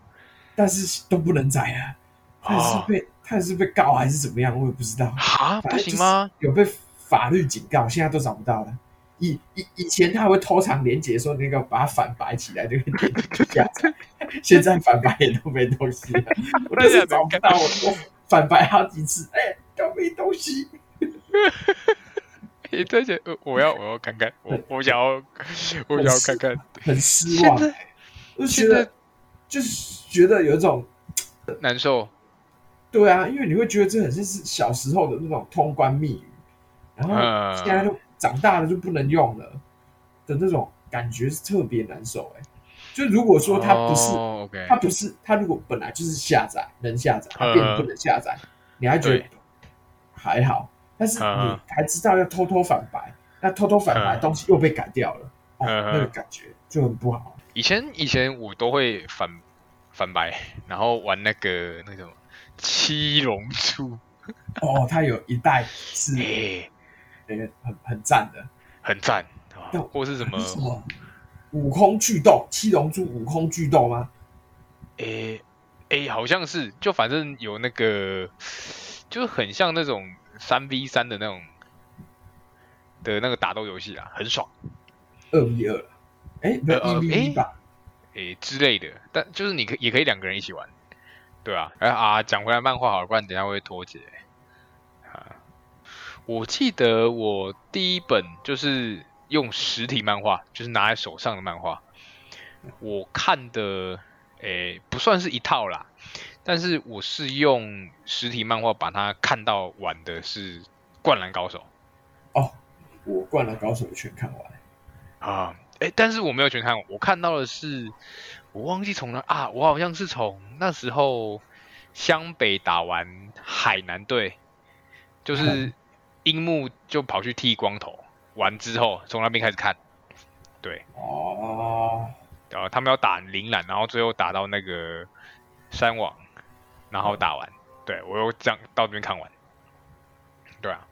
但是都不能载啊，他是被他是被告还是怎么样，我也不知道。啊，不行吗？有被法律警告，现在都找不到了。以以以前他还会偷藏连结，说那个把它反白起来，那个 [laughs] 下载。现在反白也都没东西了，[laughs] 我都是找不到我，我反白好几次，哎、欸，都没东西。[laughs] 你这些，我要我要看看，我我想要我想要看看，很失望，就觉得就是觉得有一种难受。对啊，因为你会觉得这很像是小时候的那种通关密语，然后现在都长大了就不能用了的那种感觉是特别难受哎、欸。就如果说它不是，它、oh. 不是，它如果本来就是下载能下载，它变成不能下载，uh, 你还觉得还好，但是你还知道要偷偷反白，那偷偷反白东西又被改掉了，uh, 哦，那个感觉就很不好。以前以前我都会反反白，然后玩那个那种七龙珠。哦，它有一代是，[laughs] 很很赞的，很赞，或是什么？什么悟空巨斗，七龙珠悟空巨斗吗？诶、欸、诶、欸，好像是，就反正有那个，就是很像那种三 v 三的那种的那个打斗游戏啊，很爽。二 v 二，哎，不是一 v 一吧？诶、欸，之类的，但就是你可也可以两个人一起玩，对啊。哎啊，讲回来漫画好了，不然等下会脱节。啊，我记得我第一本就是。用实体漫画，就是拿在手上的漫画，我看的诶、欸、不算是一套啦，但是我是用实体漫画把它看到完的是《灌篮高手》哦，我《灌篮高手》全看完啊，诶、欸，但是我没有全看完，我看到的是我忘记从哪啊，我好像是从那时候湘北打完海南队，就是樱木就跑去剃光头，完之后从那边开始看，对，哦，然后他们要打铃兰，然后最后打到那个山王，然后打完，对我又这样到这边看完，对啊。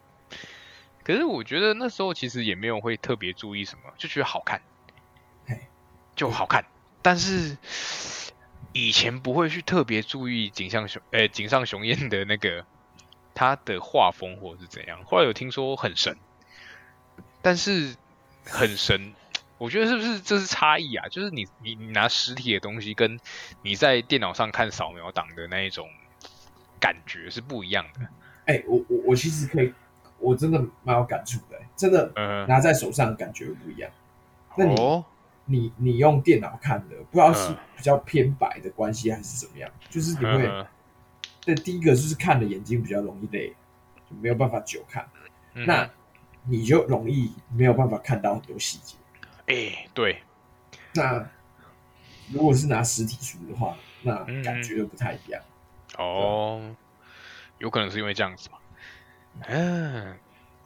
可是我觉得那时候其实也没有会特别注意什么，就觉得好看，就好看。但是以前不会去特别注意井上雄，诶，井上雄彦的那个他的画风或者是怎样。后来有听说很神，但是很神，我觉得是不是这是差异啊？就是你你你拿实体的东西跟你在电脑上看扫描档的那一种感觉是不一样的。哎，我我我其实可以。我真的蛮有感触的，真的拿在手上感觉不一样。嗯、那你、哦、你你用电脑看的，不知道是比较偏白的关系还是怎么样？就是你会，对、嗯，第一个就是看的眼睛比较容易累，就没有办法久看。嗯、那你就容易没有办法看到很多细节。哎、欸，对。那如果是拿实体书的话，那感觉就不太一样。嗯、哦，有可能是因为这样子嘛。嗯，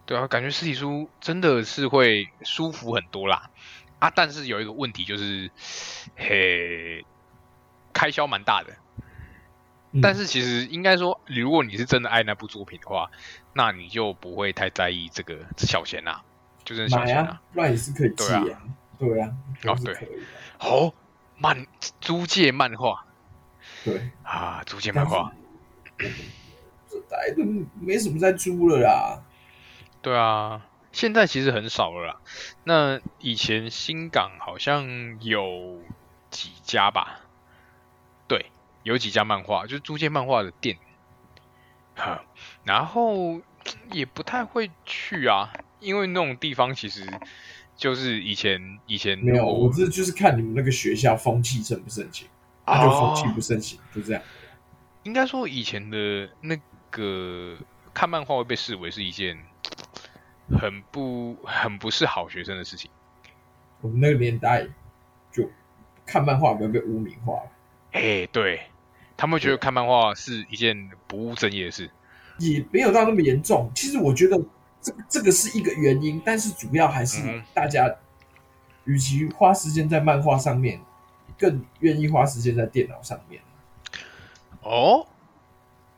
对啊，感觉实体书真的是会舒服很多啦。啊，但是有一个问题就是，嘿，开销蛮大的。嗯、但是其实应该说，如果你是真的爱那部作品的话，那你就不会太在意这个小钱啦，就是小钱啊，那也是可以借啊，对啊，哦对，哦，漫租借漫画，对啊，租借漫画。大家 [clears throat] 都没什么在租了啦。对啊，现在其实很少了啦。那以前新港好像有几家吧？对，有几家漫画，就是租借漫画的店。哈，[laughs] 然后也不太会去啊，因为那种地方其实就是以前以前没有，我这就是看你们那个学校风气盛不盛行，啊就风气不盛行，就这样。应该说以前的那。个看漫画会被视为是一件很不很不是好学生的事情。我们那个年代就看漫画不要被污名化。哎，对，他们会觉得看漫画是一件不务正业的事，也没有到那么严重。其实我觉得这这个是一个原因，但是主要还是大家与其花时间在漫画上面，更愿意花时间在电脑上面。哦。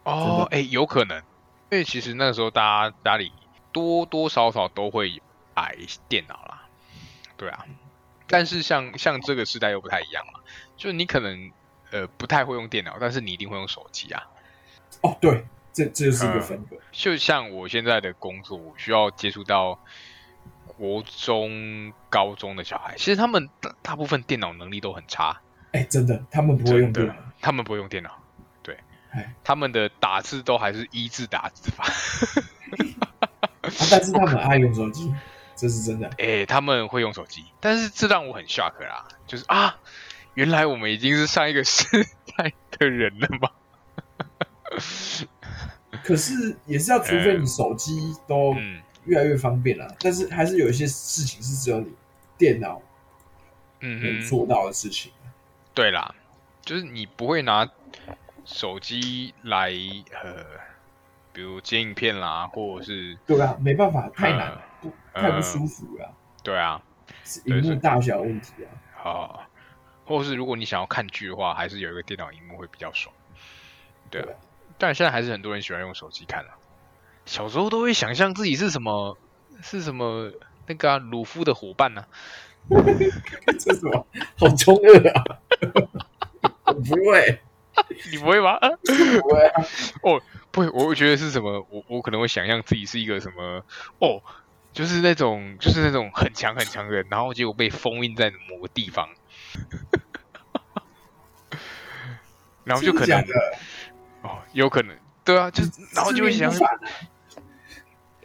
哦，哎，有可能，因为其实那个时候大家家里多多少少都会买电脑啦，对啊，但是像像这个时代又不太一样了，就是你可能呃不太会用电脑，但是你一定会用手机啊。哦，对，这这是一个分隔。就像我现在的工作，我需要接触到国中、高中的小孩，其实他们大大部分电脑能力都很差。哎，真的，他们不会用电脑，他们不会用电脑。对他们的打字都还是一字打字法，[laughs] 啊，但是他们爱用手机，这是真的。哎、欸，他们会用手机，但是这让我很 shock 啦，就是啊，原来我们已经是上一个时代的人了吗？[laughs] 可是也是要，除非你手机都越来越方便了，嗯，但是还是有一些事情是只有你电脑能做到的事情。嗯、对啦，就是你不会拿。手机来呃，比如剪影片啦，或者是对啊，没办法，太难，不太不舒服了，呃。对啊，是荧幕大小问题啊。好，或者是如果你想要看剧的话，还是有一个电脑荧幕会比较爽。对啊，但现在还是很多人喜欢用手机看啊。小时候都会想象自己是什么，是什么那个啊，鲁夫的伙伴呢，啊？[laughs] 这是什么？好中二啊！我 [laughs] 不会。你不会吗？不会啊！哦，不会，我觉得是什么？我我可能会想象自己是一个什么？哦，就是那种，就是那种很强很强的人，然后结果被封印在某个地方，[laughs] 然后就可能哦，有可能，对啊，就然后就会想，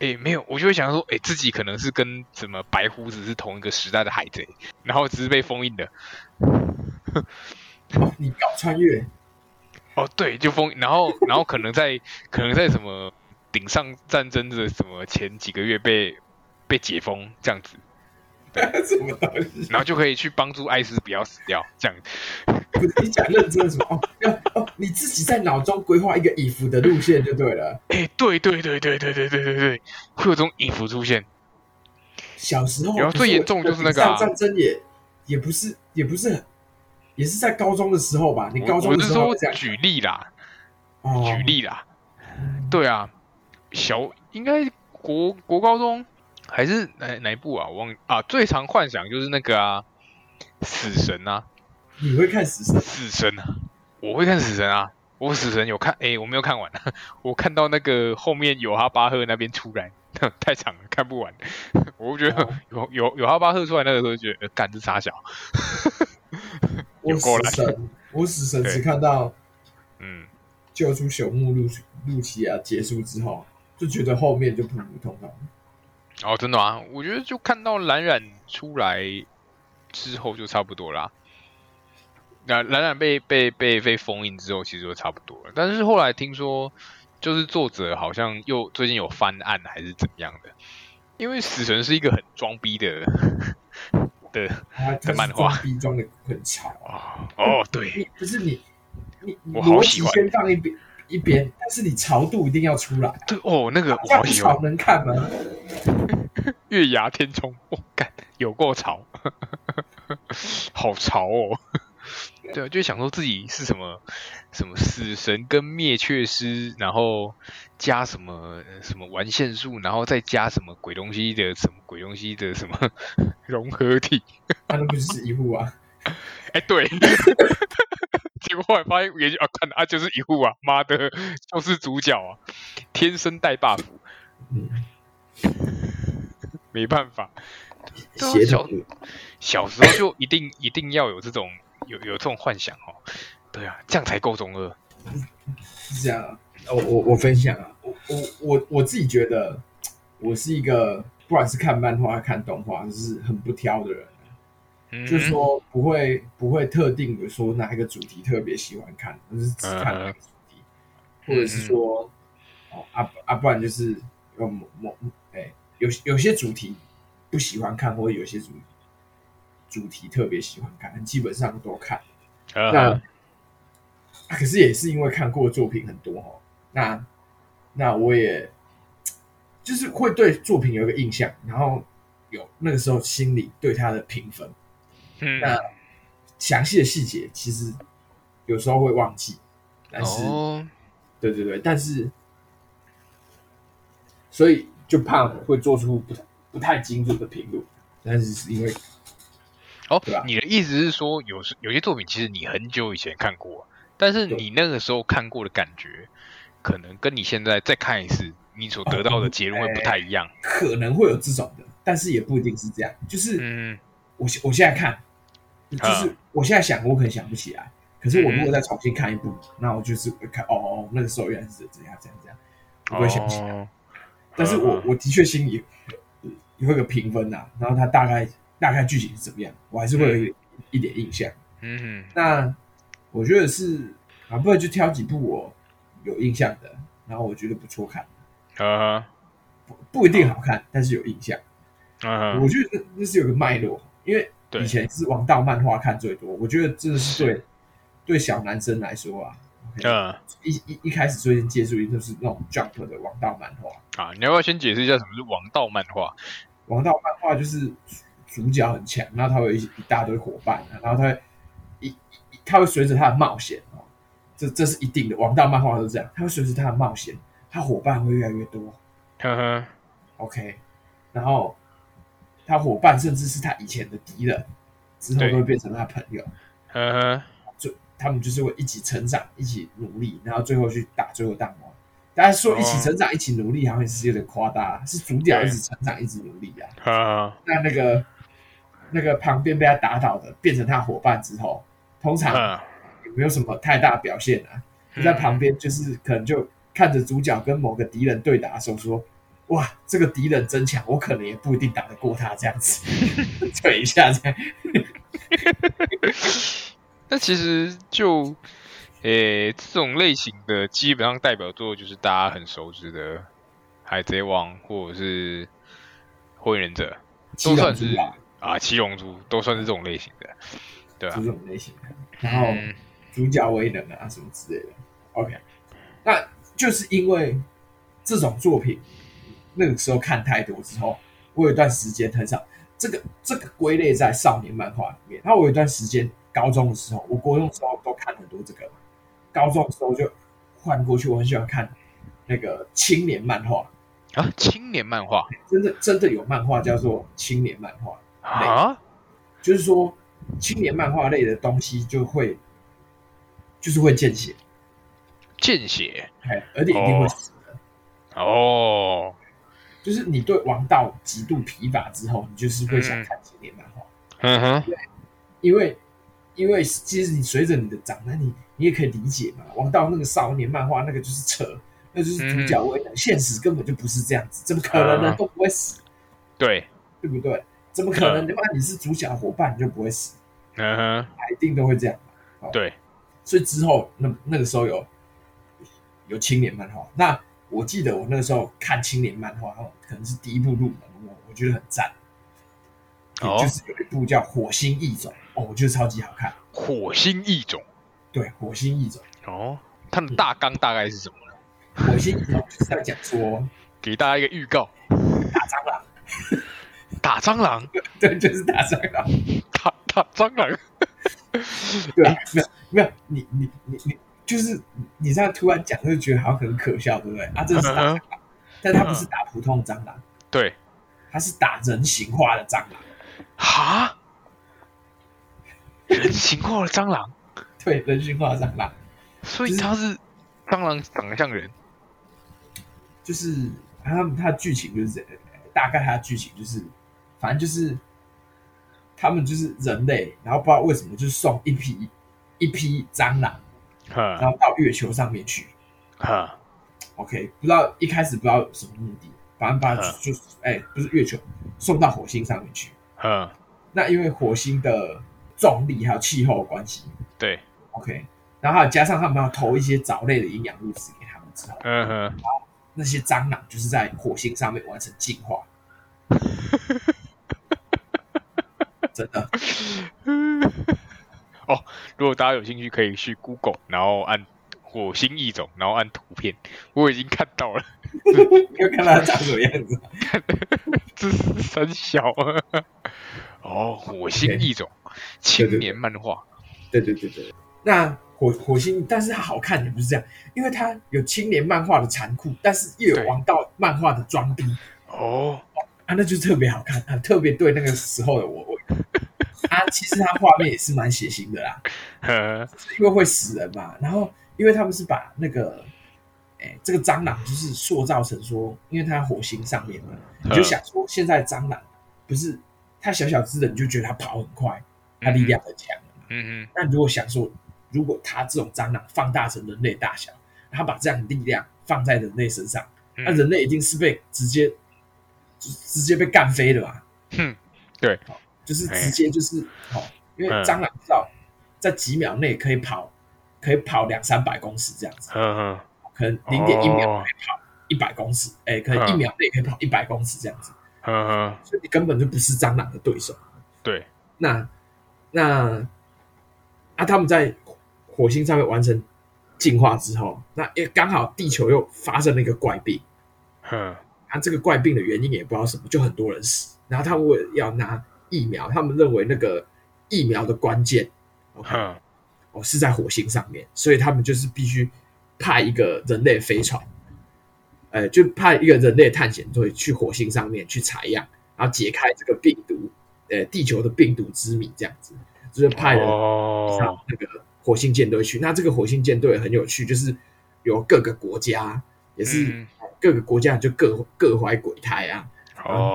哎，没有，我就会想说，哎，自己可能是跟什么白胡子是同一个时代的海贼，然后只是被封印的。你搞穿越？[laughs] 哦，对，就封，然后，然后可能在，可能在什么顶上战争的什么前几个月被被解封这样子，[laughs] 什么东西？然后就可以去帮助艾斯不要死掉，这样。你讲认真什么？[laughs] 哦，要哦，你自己在脑中规划一个以服的路线就对了。哎，对对对对对对对对对，会有这种以服出现。小时候，然后最严重就是那个、啊、战争也也不是也不是很，也是在高中的时候吧？你高中的时候我是说举例啦，哦、举例啦，对啊，小应该国国高中。还是哪哪一部啊？我忘啊！最常幻想就是那个啊，死神啊！你会看死神？死神啊！我会看死神啊！我死神有看，哎、欸，我没有看完，[laughs] 我看到那个后面有哈巴赫那边出来，[laughs] 太长了，看不完。我觉得有有有哈巴赫出来那个时候，觉得干这傻小。[laughs] 我死神，我死神只看到，嗯，救出朽木露露琪亚结束之后，就觉得后面就普普通通。哦，真的啊？我觉得就看到蓝染出来之后就差不多啦。那蓝染被被被被封印之后，其实就差不多了。但是后来听说，就是作者好像又最近有翻案还是怎么样的？因为死神是一个很装逼的的的漫画，逼装的很强啊。哦，对，不是你你我好喜欢先放一边。一边，但是你潮度一定要出来。对哦，那个这样潮能看吗？[laughs] 月牙天冲，我、哦、干有够潮，[laughs] 好潮哦！对，就想说自己是什么什么死神跟灭却师，然后加什么什么完线术，然后再加什么鬼东西的什么鬼东西的什么 [laughs] 融合体，那不是一户啊？哎，对。结果后来发现，也就啊，看啊，就是一户啊，妈的，就是主角啊，天生带 buff，嗯，没办法，小小时候就一定 [coughs] 一定要有这种有有这种幻想哦，对啊，这样才够中二，是这样啊，我我我分享啊，我我我我自己觉得，我是一个不管是看漫画看动画，就是很不挑的人。就是说不会不会特定的说哪一个主题特别喜欢看，就是只看那个主题，或者是说哦啊啊，不然就是有某某哎有有些主题不喜欢看，或者有些主主题特别喜欢看，基本上都看。那可是也是因为看过的作品很多哦，那那我也就是会对作品有一个印象，然后有那个时候心里对他的评分。那详细的细节其实有时候会忘记，但是，哦、对对对，但是，所以就怕会做出不不太精准的评论，但是是因为，哦？你的意思是说，有时有些作品其实你很久以前看过，但是你那个时候看过的感觉，可能跟你现在再看一次，你所得到的结论会不太一样，[laughs] 可能会有这种的，但是也不一定是这样，就是，嗯，我我现在看。就是我现在想，我可能想不起来。可是我如果再重新看一部，那我就是看哦，那个时候原来是怎样怎样怎样，我会想起来。但是我我的确心里有有个评分呐，然后它大概大概剧情是怎么样，我还是会有一一点印象。嗯，那我觉得是啊，不然就挑几部我有印象的，然后我觉得不错看。啊，不不一定好看，但是有印象。啊，我觉得那那是有个脉络，因为。以前是王道漫画看最多，我觉得这是对对小男生来说啊，嗯，一一一开始最先接触的就是那种 Jump 的王道漫画啊。你要不要先解释一下什么是王道漫画？王道漫画就是主角很强，然后他会有一一大堆伙伴，然后他会一一他会随着他的冒险哦，这这是一定的。王道漫画都是这样，他会随着他的冒险，他伙伴会越来越多。呵呵，OK，然后。他伙伴甚至是他以前的敌人，之后都会变成他朋友。就他们就是会一起成长，一起努力，然后最后去打最后大魔王。大家说一起成长，哦、一起努力，好像是有点夸大，是主角一直成长，一直努力啊。啊那那个那个旁边被他打倒的，变成他伙伴之后，通常也没有什么太大表现啊。就在旁边就是可能就看着主角跟某个敌人对打的时候说。哇，这个敌人真强，我可能也不一定打得过他这样子，[laughs] 怼一下这样。那其实就，诶、欸，这种类型的基本上代表作就是大家很熟知的《海贼王》或者是《火影忍者》，都算是啊，七龙珠都算是这种类型的，对啊，这种类型的。然后、嗯、主角威能啊什么之类的。OK，那就是因为这种作品那个时候看太多之后，我有一段时间很少这个这个归类在少年漫画里面。然后我有一段时间高中的时候，我国中的时候都看很多这个，高中的时候就换过去，我很喜欢看那个青年漫画。啊，青年漫画？真的真的有漫画叫做青年漫画。啊，就是说青年漫画类的东西就会就是会见血。见血，而且一定会死的。哦，就是你对王道极度疲乏之后，你就是会想看青年漫画。嗯哼，对，因为因为其实你随着你的长大，你你也可以理解嘛。王道那个少年漫画那个就是扯，那就是主角威能，现实根本就不是这样子，怎么可能呢？都不会死。对，对不对？怎么可能？对吧？你是主角伙伴，你就不会死。嗯哼，一定都会这样。对，所以之后那那个时候有。有青年漫画，那我记得我那个时候看青年漫画，可能是第一部入门，我我觉得很赞。哦，就是有一部叫《火星异种》，哦，我觉得超级好看。火星异种，对，火星异种。哦，它的大纲大概是什么呢？火星异种就是在讲说，给大家一个预告：打蟑螂，[laughs] 打蟑螂，对，就是打蟑螂，打打蟑螂。对啊，没有没有，你你你你。就是你这样突然讲，就觉得好像很可笑，对不对？啊，这是打蟑螂，但他不是打普通蟑螂，对，他是打人形化的蟑螂。哈？人形化的蟑螂？[laughs] 对，人形化的蟑螂。所以他是蟑螂长得像人，就是他们他的剧情就是大概他的剧情就是，反正就是他们就是人类，然后不知道为什么就送一批一批蟑螂。然后到月球上面去，哈，OK，不知道一开始不知道有什么目的，反正把就是哎，不是月球，送到火星上面去，嗯，那因为火星的重力还有气候的关系，对，OK，然后加上他们要投一些藻类的营养物质给他们之后，嗯哼，然后那些蟑螂就是在火星上面完成进化，[laughs] 真的。[laughs] [laughs] 哦，如果大家有兴趣，可以去 Google，然后按火星异种，然后按图片，我已经看到了。[laughs] 你有看到它长什么样子？[laughs] 这是很小啊。哦，火星异种.青年漫画。对对对对，那火火星，但是它好看也不是这样，因为它有青年漫画的残酷，但是又有王道漫画的装逼。哦，啊，那就特别好看啊，特别对那个时候的我。啊，其实他画面也是蛮血腥的啦，[laughs] 因为会死人嘛。然后，因为他们是把那个，哎、欸，这个蟑螂就是塑造成说，因为它火星上面嘛，你就想说，现在蟑螂不是它小小只的，你就觉得它跑很快，它力量很强。嗯嗯。那如果想说，如果它这种蟑螂放大成人类大小，它把这样的力量放在人类身上，那人类一定是被直接，直接被干飞的嘛。哼，对。就是直接就是哦，因为蟑螂知道在几秒内可以跑，可以跑两三百公尺这样子，嗯嗯，可能零点一秒可以跑一百公尺，哎，可能一秒内可以跑一百公尺这样子，嗯嗯，所以你根本就不是蟑螂的对手。对，那那啊，他们在火星上面完成进化之后，那也刚好地球又发生了一个怪病，嗯，啊，这个怪病的原因也不知道什么，就很多人死，然后他们为了要拿。疫苗，他们认为那个疫苗的关键，OK，哦，是在火星上面，所以他们就是必须派一个人类飞船，呃，就派一个人类探险队去火星上面去采样，然后解开这个病毒，呃，地球的病毒之谜，这样子，就是派人上那个火星舰队去。那这个火星舰队很有趣，就是有各个国家，也是各个国家就各各怀鬼胎啊，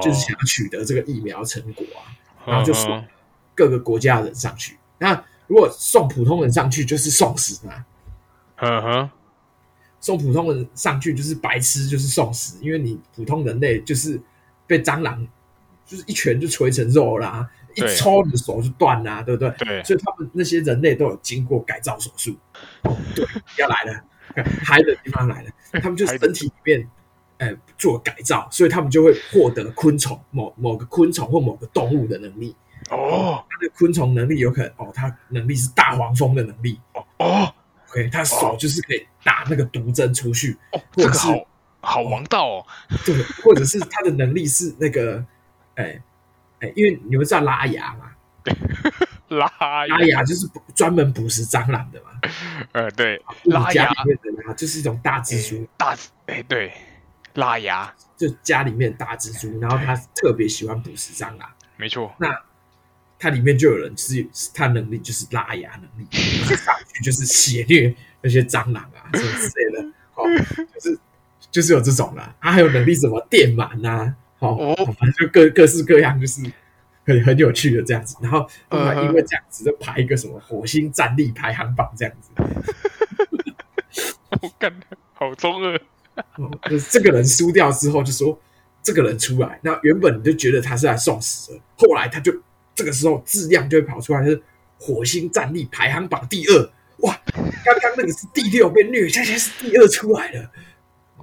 就是想要取得这个疫苗成果啊。然后就送各个国家的人上去。Uh. 那如果送普通人上去，就是送死嘛。嗯哼，送普通人上去就是白痴，就是送死。因为你普通人类就是被蟑螂就是一拳就锤成肉啦，一抽你的手就断啦，对不对？对。所以他们那些人类都有经过改造手术。对，要来了，[laughs] 嗨的地方来了。他们就身体里面哎、欸，做改造，所以他们就会获得昆虫某某个昆虫或某个动物的能力。哦，他的昆虫能力有可能哦，他能力是大黄蜂的能力。哦哦，OK，他手就是可以打那个毒针出去。哦，这个好好王道哦。对，或者是他的能力是那个，哎、欸、哎、欸，因为你们知道拉牙嘛？[laughs] 对，拉牙拉牙就是专门捕食蟑螂的嘛。[laughs] 呃，对，拉牙里面的拉就是一种大蜘蛛，大哎、欸、对。拉牙就家里面大蜘蛛，然后他特别喜欢捕食蟑螂。没错，那它里面就有人是他能力就是拉牙能力，上去就是血虐那些蟑螂啊 [laughs] 什么之类的。哦，就是就是有这种啦。他还有能力什么电鳗啊，哦，反正就各各式各样，就是很很有趣的这样子。然后后来因为这样子就排一个什么火星战力排行榜这样子。[laughs] 我干的好中二。[laughs] 哦，就是这个人输掉之后，就说这个人出来。那原本你就觉得他是来送死的，后来他就这个时候质量就会跑出来，是火星战力排行榜第二。哇，刚刚那个是第六被虐，现在是第二出来了。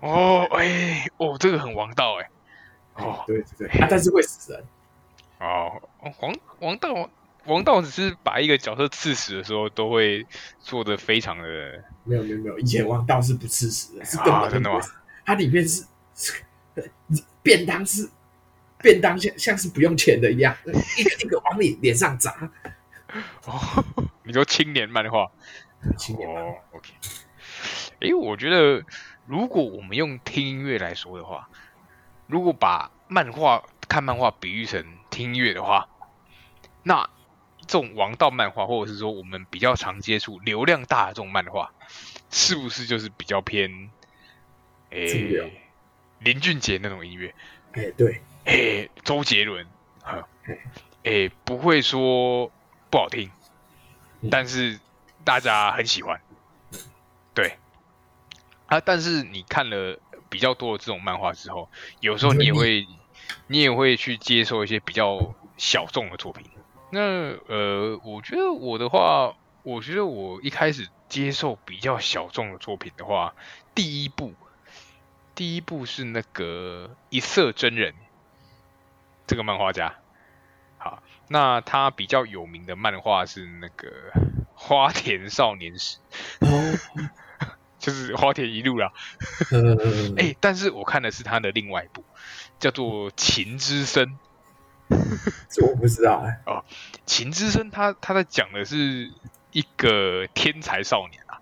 哦，哎，哦，这个很王道哎。哦，对对对，啊，但是会死人。哦，王王道。王道只是把一个角色刺死的时候，都会做的非常的没有没有没有，以前王道是不刺死的，是根本真的吗？它里面是便当是便当像像是不用钱的一样，一个一个往你脸上砸。哦，你说青年漫画，青年哦，OK。哎，我觉得如果我们用听音乐来说的话，如果把漫画看漫画比喻成听音乐的话，那这种王道漫画，或者是说我们比较常接触、流量大的这种漫画，是不是就是比较偏诶、欸、林俊杰那种音乐？哎、欸，对，诶、欸、周杰伦，哈，诶、欸、不会说不好听，但是大家很喜欢，对啊。但是你看了比较多的这种漫画之后，有时候你也会，你也会去接受一些比较小众的作品。那呃，我觉得我的话，我觉得我一开始接受比较小众的作品的话，第一部，第一部是那个一色真人这个漫画家。好，那他比较有名的漫画是那个花田少年史，[laughs] 就是花田一路啦。哎、[laughs] 欸，但是我看的是他的另外一部，叫做《琴之森》。[laughs] 这我不知道哎。[laughs] 哦，秦之森他他在讲的是一个天才少年啊，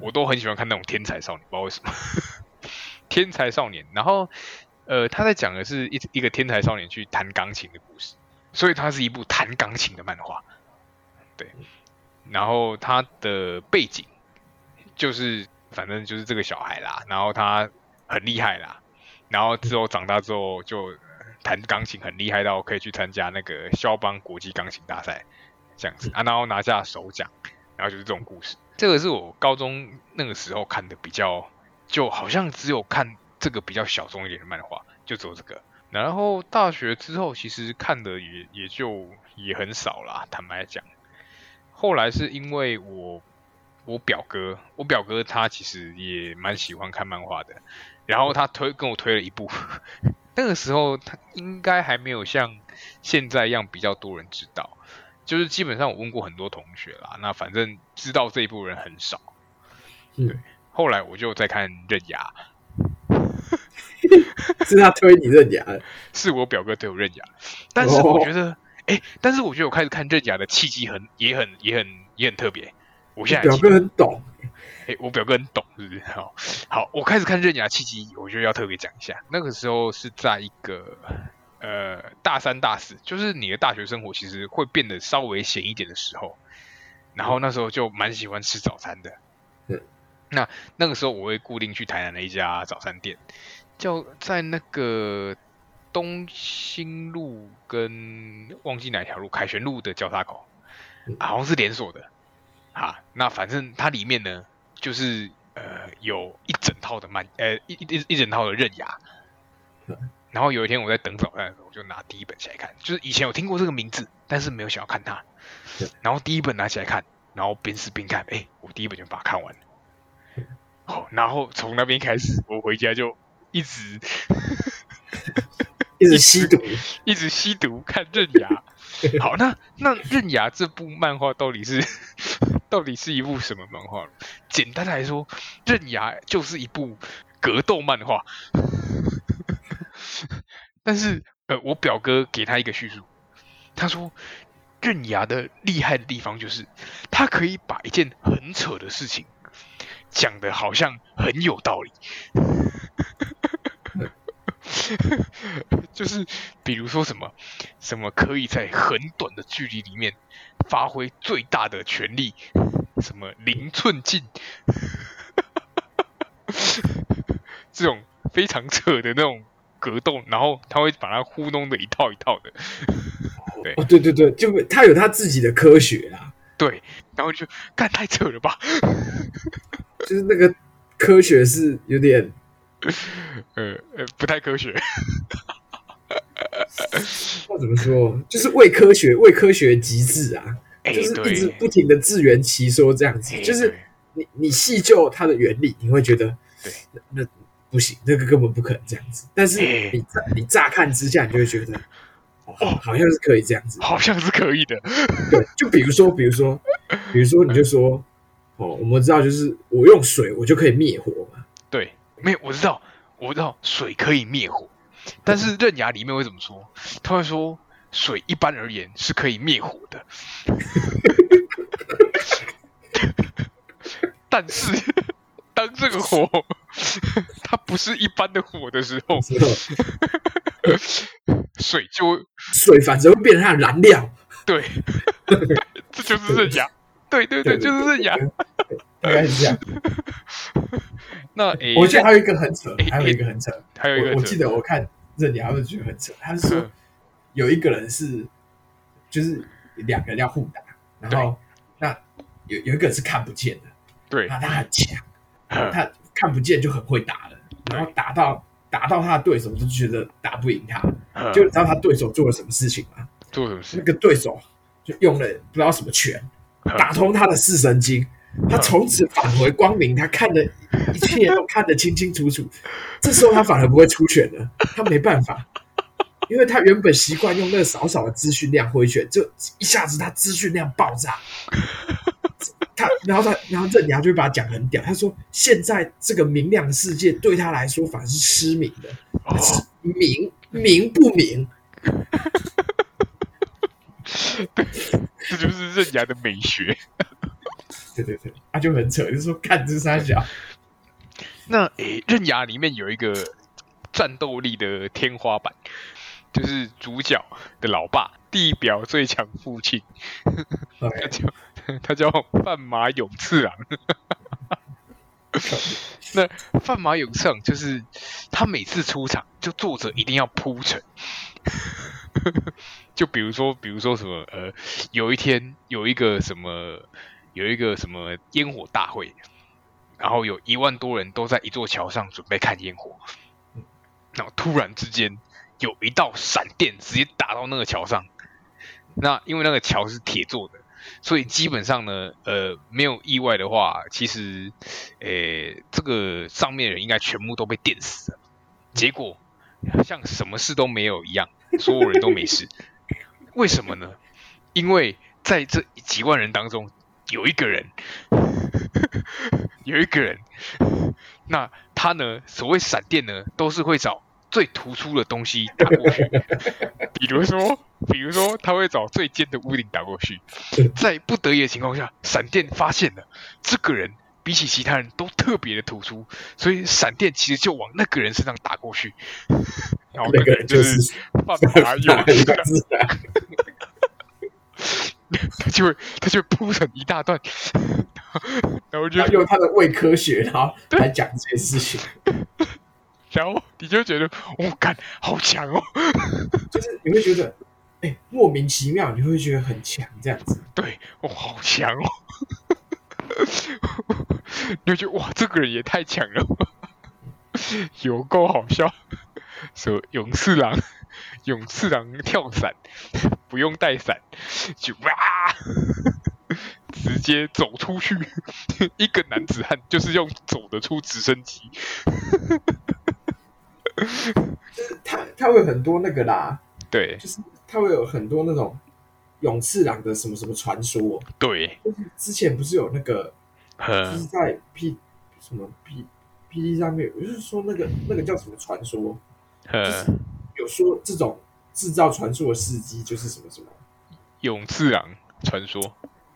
我都很喜欢看那种天才少年，不知道为什么。[laughs] 天才少年，然后呃，他在讲的是一一个天才少年去弹钢琴的故事，所以它是一部弹钢琴的漫画。对，然后他的背景就是反正就是这个小孩啦，然后他很厉害啦，然后之后长大之后就。弹钢琴很厉害到可以去参加那个肖邦国际钢琴大赛，这样子啊，然后拿下首奖，然后就是这种故事。这个是我高中那个时候看的比较，就好像只有看这个比较小众一点的漫画，就只有这个。然后大学之后其实看的也也就也很少啦，坦白讲。后来是因为我我表哥，我表哥他其实也蛮喜欢看漫画的，然后他推跟我推了一部。那个时候他应该还没有像现在一样比较多人知道，就是基本上我问过很多同学啦，那反正知道这一部人很少。对，后来我就在看《刃牙》，是他推你《刃牙》，是我表哥推我《刃牙》，但是我觉得，哎、哦欸，但是我觉得我开始看《刃牙》的契机很也很也很也很特别。我现在表哥很懂。哎、欸，我表哥很懂，是不是？好，好，我开始看《刃牙》契机，我觉得要特别讲一下。那个时候是在一个呃大三、大四，就是你的大学生活其实会变得稍微闲一点的时候。然后那时候就蛮喜欢吃早餐的。嗯，那那个时候我会固定去台南的一家早餐店，叫在那个东兴路跟忘记哪条路，凯旋路的交叉口，好像是连锁的。啊，那反正它里面呢。就是呃，有一整套的漫，呃，一一一整套的刃牙。然后有一天我在等早餐的时候，我就拿第一本起来看。就是以前有听过这个名字，但是没有想要看它。然后第一本拿起来看，然后边吃边看，哎，我第一本就把它看完了。好，然后从那边开始，我回家就一一直 [laughs] 一直吸毒，[laughs] 一直吸毒看刃牙。[laughs] 好，那那刃牙这部漫画到底是到底是一部什么漫画？简单来说，刃牙就是一部格斗漫画。[laughs] 但是，呃，我表哥给他一个叙述，他说刃牙的厉害的地方就是，他可以把一件很扯的事情讲得好像很有道理。[laughs] 就是比如说什么什么可以在很短的距离里面发挥最大的权力，[laughs] 什么零寸进，[laughs] 这种非常扯的那种格斗，然后他会把它糊弄的一套一套的。对，哦，对对对，就他有他自己的科学啊。对，然后就干太扯了吧，就是那个科学是有点。[laughs] 呃呃，不太科学。那怎么说？就是伪科学，伪科学极致啊！欸、就是一直不停的自圆其说，这样子。欸、就是你你细究它的原理，你会觉得对那，那不行，那个根本不可能这样子。但是你、欸、你乍看之下，你就会觉得哦，好像是可以这样子，好像是可以的。对，就比如说，比如说，比如说，你就说哦，我们知道，就是我用水，我就可以灭火嘛。对。没有，我知道，我知道水可以灭火，但是刃牙里面会怎么说？他会说水一般而言是可以灭火的，[laughs] 但是当这个火它不是一般的火的时候，[laughs] 水就水反而会变成它的燃料。对，[laughs] 这就是刃牙。对对对，就是刃牙。大概是这样。[laughs] 那我记得还有一个很扯，还有一个很扯，还有一个我记得我看这里还会觉得很扯。他是说有一个人是，就是两个人要互打，然后那有有一个人是看不见的，对，那他很强，他看不见就很会打了，然后打到打到他的对手就觉得打不赢他，就你知道他对手做了什么事情吗？做什么事？那个对手就用了不知道什么拳，打通他的视神经。他从此返回光明，他看的一切都看得清清楚楚。这时候他反而不会出拳了，他没办法，因为他原本习惯用那个少少的资讯量挥拳，就一下子他资讯量爆炸。他然后他然后刃牙就会把他讲很屌，他说现在这个明亮的世界对他来说反而是失明的，是明明不明。对，这就是刃牙的美学。[laughs] 对对对，他、啊、就很扯，就是说看这三小。[laughs] 那诶，刃牙里面有一个战斗力的天花板，就是主角的老爸，地表最强父亲，[laughs] 他叫他叫范马勇次郎。[laughs] 那范马勇次郎就是他每次出场，就作者一定要铺陈。就比如说，比如说什么呃，有一天有一个什么。有一个什么烟火大会，然后有一万多人都在一座桥上准备看烟火，然后突然之间有一道闪电直接打到那个桥上。那因为那个桥是铁做的，所以基本上呢，呃，没有意外的话，其实，呃，这个上面人应该全部都被电死了。结果像什么事都没有一样，所有人都没事。为什么呢？因为在这几万人当中。有一个人，[laughs] 有一个人，那他呢？所谓闪电呢，都是会找最突出的东西打过去。[laughs] 比如说，比如说，他会找最尖的屋顶打过去。在不得已的情况下，闪电发现了这个人比起其他人都特别的突出，所以闪电其实就往那个人身上打过去。然后那个人就是范马勇次郎。[laughs] 他就会，他就会铺成一大段，然后就用他的伪科学，然后来讲这些事情，[laughs] 然后你就觉得，我、哦、干好强哦，[laughs] 就是你会觉得，哎、欸，莫名其妙，你会觉得很强这样子，[laughs] 对，哦，好强哦，你会觉得哇，这个人也太强了，有够好笑，说勇士郎。勇次郎跳伞，不用带伞，就哇，直接走出去。一个男子汉就是用走得出直升机。就是他他会有很多那个啦，对，就是他会有很多那种勇次郎的什么什么传说，对，就是之前不是有那个，就是在 P 什么 P P D 上面，就是说那个那个叫什么传说，就是有说这种制造传说的事迹就是什么什么？勇次郎传说，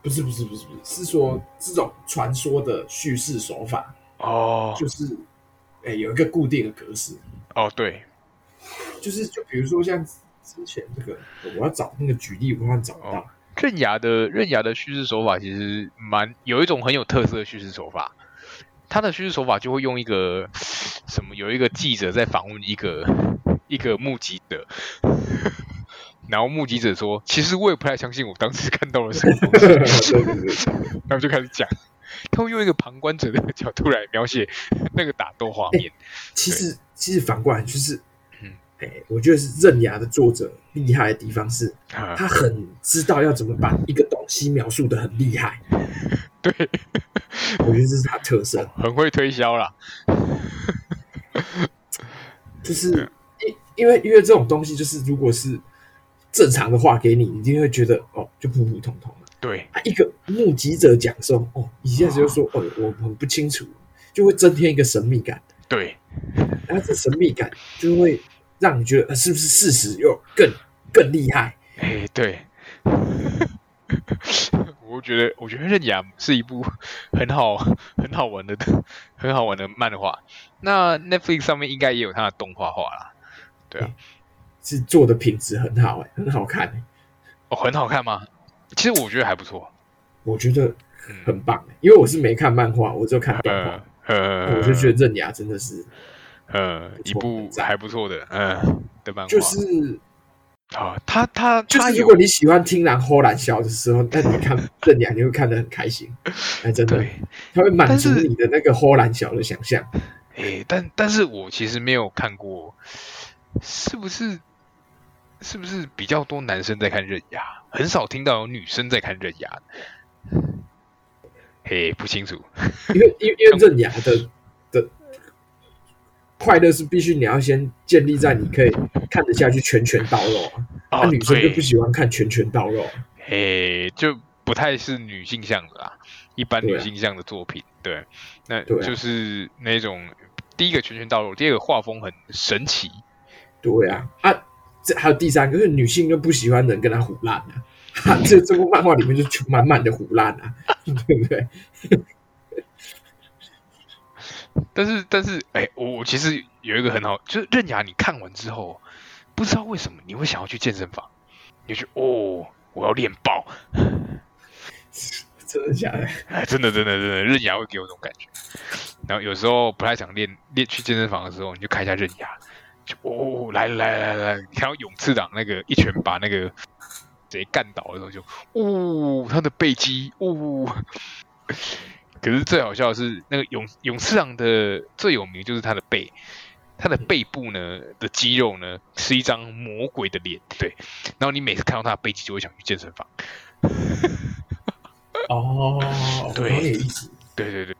不是不是不是不是，是说这种传说的叙事手法哦，就是。哎、欸，有一个固定的格式。哦，对，就是就比如说像之前这个，我要找那个举例，我看找不到。刃牙的刃牙的叙事手法其实蛮有一种很有特色的叙事手法，他的叙事手法就会用一个什么，有一个记者在访问一个一个目击者，[laughs] 然后目击者说：“其实我也不太相信我当时看到了什么东西。[laughs] ”然后就开始讲。他会用一个旁观者的角度来描写 [laughs] 那个打斗画面。欸、其实，其实反过来就是，嗯，哎、欸，我觉得是刃牙的作者厉害的地方是，他很知道要怎么把一个东西描述的很厉害。对，我觉得这是他特色，很会推销啦。就是因因为因为这种东西，就是如果是正常的话给你，你一定会觉得哦，就普普通通。对，一个目击者讲说，哦，一下子就说，哦，我很不清楚，就会增添一个神秘感。对，然后这神秘感就会让你觉得，是不是事实又更更厉害？哎，对，[laughs] 我觉得，我觉得《刃牙》是一部很好、很好玩的、很好玩的漫画。那 Netflix 上面应该也有它的动画化啦。对啊，是做的品质很好，哎，很好看，哎，哦，很好看吗？其实我觉得还不错，我觉得很棒，因为我是没看漫画，我只有看动画，呃，我就觉得刃牙真的是，呃，一部还不错的，嗯，的漫画，就是啊，他他就是如果你喜欢听然呼兰笑的时候，那你看刃牙你会看得很开心，[laughs] 哎，真的，他会满足你的那个呼然笑的想象，哎，但但是我其实没有看过，是不是？是不是比较多男生在看刃牙，很少听到有女生在看刃牙？嘿，不清楚。因为因为因 [laughs] 为刃牙的的快乐是必须你要先建立在你可以看得下去拳拳到肉啊，那、哦、女生就不喜欢看拳拳到肉。嘿，就不太是女性向的啦，一般女性向的作品，对，啊、对，那就是那种第一个拳拳到肉，第二个画风很神奇。对啊，啊。这还有第三个，就是女性就不喜欢人跟她胡烂 [laughs] 啊，这这部漫画里面就满满的胡烂啊，[laughs] 对不对？[laughs] 但是但是，哎，我我其实有一个很好，就是刃牙，你看完之后，不知道为什么你会想要去健身房，你就哦，我要练爆，真的假的？哎，真的真的真的，刃牙会给我这种感觉。然后有时候不太想练练去健身房的时候，你就看一下刃牙。就哦，来来来来，你看到勇次郎那个一拳把那个谁干倒的时候就，就哦，他的背肌哦。可是最好笑的是，那个勇勇次郎的最有名就是他的背，他的背部呢的肌肉呢是一张魔鬼的脸，对。然后你每次看到他的背肌，就会想去健身房。哦，对。对对对。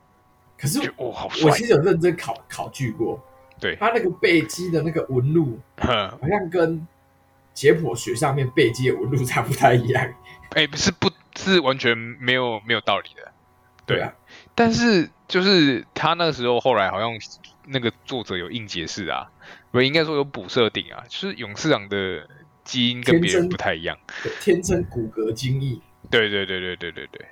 可是我，好帅，我其实有认真考考据过。对，他那个背肌的那个纹路，[laughs] 好像跟解剖学上面背肌的纹路差不太一样。[laughs] 哎、欸，是不，是完全没有没有道理的。对啊，但是就是他那个时候后来好像那个作者有硬解释啊，不应该说有补设定啊，就是勇士长的基因跟别人不太一样，天生骨骼精异。[laughs] 对对对对对对对，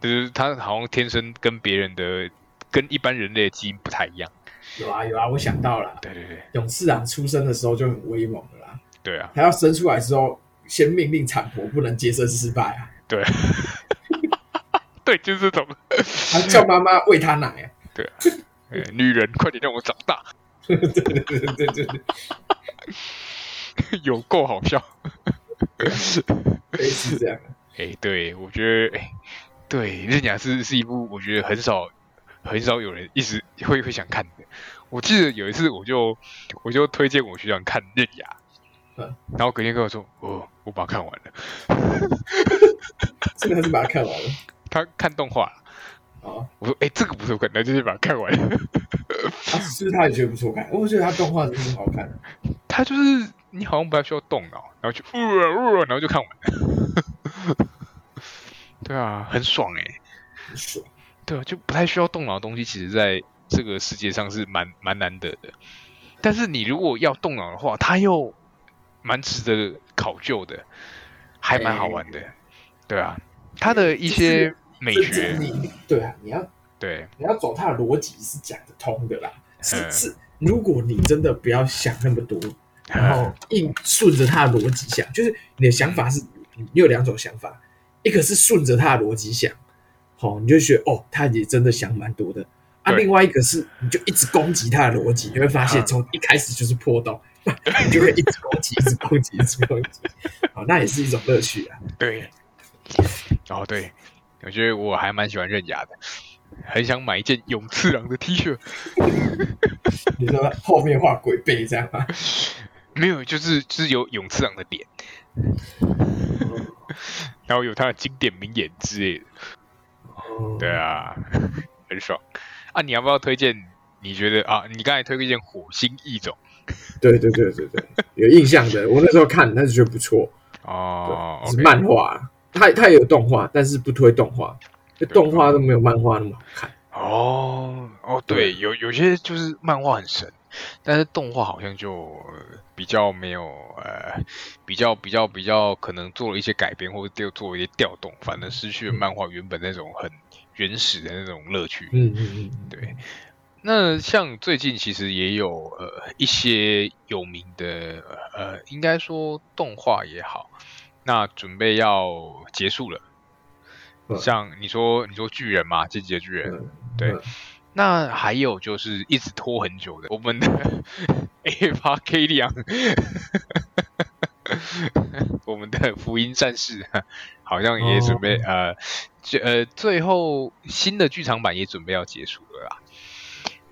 就是他好像天生跟别人的跟一般人类的基因不太一样。有啊有啊，我想到了。对对对，勇士郎出生的时候就很威猛的啦。对啊，他要生出来之后，先命令产婆不能接生失败啊。对，[laughs] 对，就是这种。他叫妈妈喂他奶啊。对啊，女人快点让我长大。对对对对对有够好笑。是，是这样。哎，对，我觉得，哎，对，刃牙是是一部我觉得很少。很少有人一直会会想看的。我记得有一次，我就我就推荐我学长看《刃牙》，嗯，然后隔天跟我说：“哦，我把它看完了。”真的是把它看完了。他看动画，啊，我说哎、欸，这个不错看，那就是把它看完了。啊，是不是他也觉得不错看？我觉得他动画真的很好看。[laughs] 他就是你好像不太需要动脑，然后就呜呜，然后就看完了。[laughs] 对啊，很爽哎、欸，很爽。对啊，就不太需要动脑的东西，其实在这个世界上是蛮蛮难得的。但是你如果要动脑的话，它又蛮值得考究的，还蛮好玩的。欸、对啊，它的一些美学，你对啊，你要对，你要走它的逻辑是讲得通的啦。是、嗯、是，如果你真的不要想那么多，然后硬顺着它的逻辑想，就是你的想法是，你有两种想法，一个是顺着它的逻辑想，好，你就觉得哦，他也真的想蛮多的。啊，另外一个是，你就一直攻击他的逻辑，你会发现从一开始就是破洞，啊、[laughs] 你就会一直攻击，一直攻击，一直攻击。好，那也是一种乐趣啊。对，哦对，我觉得我还蛮喜欢刃牙的，很想买一件勇次郎的 T 恤。[laughs] 你说后面画鬼背这样吗？[laughs] 没有，就是就是有勇次郎的脸，然后有他的经典名言之类的。对啊，[laughs] 很爽。啊，你要不要推荐？你觉得啊，你刚才推荐《火星异种》，[laughs] 对对对对对，有印象的。我那时候看，但是觉得不错哦，是漫画，它它也有动画，但是不推动画，这动画都没有漫画那么好看。哦哦，对，有有些就是漫画很神，但是动画好像就比较没有呃，比较比较比较可能做了一些改编，或者做一些调动，反而失去了漫画原本那种很。原始的那种乐趣，嗯嗯嗯，对。那像最近其实也有呃一些有名的呃，应该说动画也好，那准备要结束了。嗯、像你说你说巨人嘛，进击的巨人，嗯、对。嗯、那还有就是一直拖很久的我们的 [laughs] Evangelion [laughs] 我们的福音战士好像也准备、哦、呃。呃，最后新的剧场版也准备要结束了啦。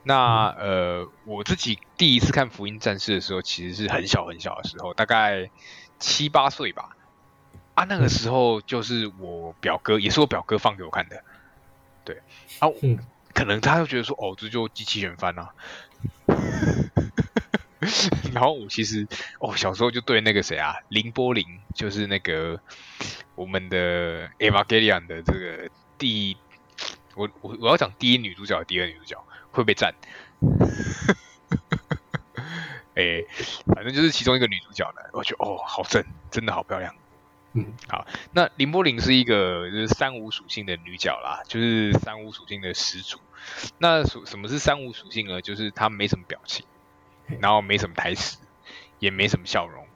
那呃，我自己第一次看《福音战士》的时候，其实是很小很小的时候，大概七八岁吧。啊，那个时候就是我表哥，也是我表哥放给我看的。对，啊，可能他就觉得说，哦，这就机器人番啊。[laughs] 然后我其实哦，小时候就对那个谁啊，林波林，就是那个我们的《Evangelion》的这个第一，我我我要讲第一女主角，第二女主角会被赞。[laughs] 哎，反正就是其中一个女主角呢，我觉得哦，好正，真的好漂亮。嗯，好，那林波林是一个就是三无属性的女角啦，就是三无属性的始祖。那属什么是三无属性呢？就是她没什么表情。然后没什么台词，也没什么笑容，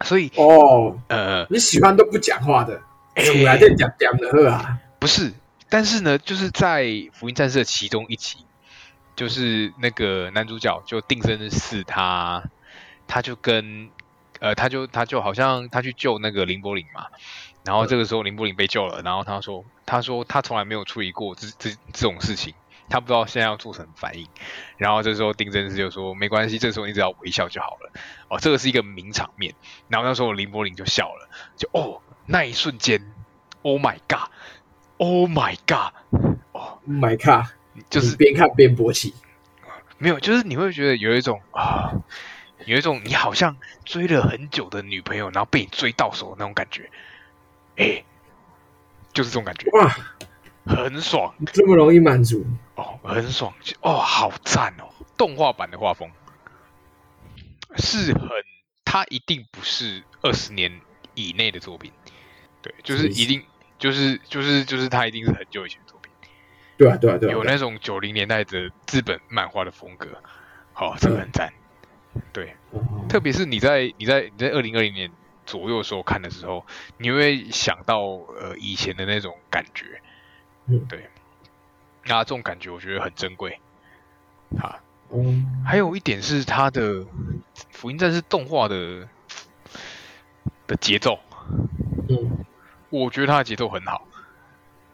所以哦，呃，你喜欢都不讲话的，出来点讲讲的喝啊？不是，但是呢，就是在《福音战士》的其中一集，就是那个男主角就定身是他，他就跟呃，他就他就好像他去救那个林柏林嘛，然后这个时候林柏林被救了，然后他说他说他从来没有处理过这这这种事情。他不知道现在要做什么反应，然后这时候丁真司就说：“没关系，这时候你只要微笑就好了。”哦，这个是一个名场面。然后那时候林柏林就笑了，就哦，那一瞬间，Oh my God，Oh my God，Oh，My God，就是边看边勃起，没有，就是你会觉得有一种啊，有一种你好像追了很久的女朋友，然后被你追到手的那种感觉，哎，就是这种感觉。哇。很爽，这么容易满足。哦，很爽。哦，好赞哦！动画版的画风。是很，它一定不是二十年以内的作品，对，就是一定，就是就是就是它一定是很久以前的作品，对啊对啊对啊，有那种九零年代的日本漫画的风格，好，这个很赞，对，特别是你在你在你在二零二零年左右的时候看的时候，你会想到呃以前的那种感觉。嗯，对，那这种感觉我觉得很珍贵，哈，嗯，还有一点是它的《福音战士》动画的的节奏，嗯，我觉得它的节奏很好，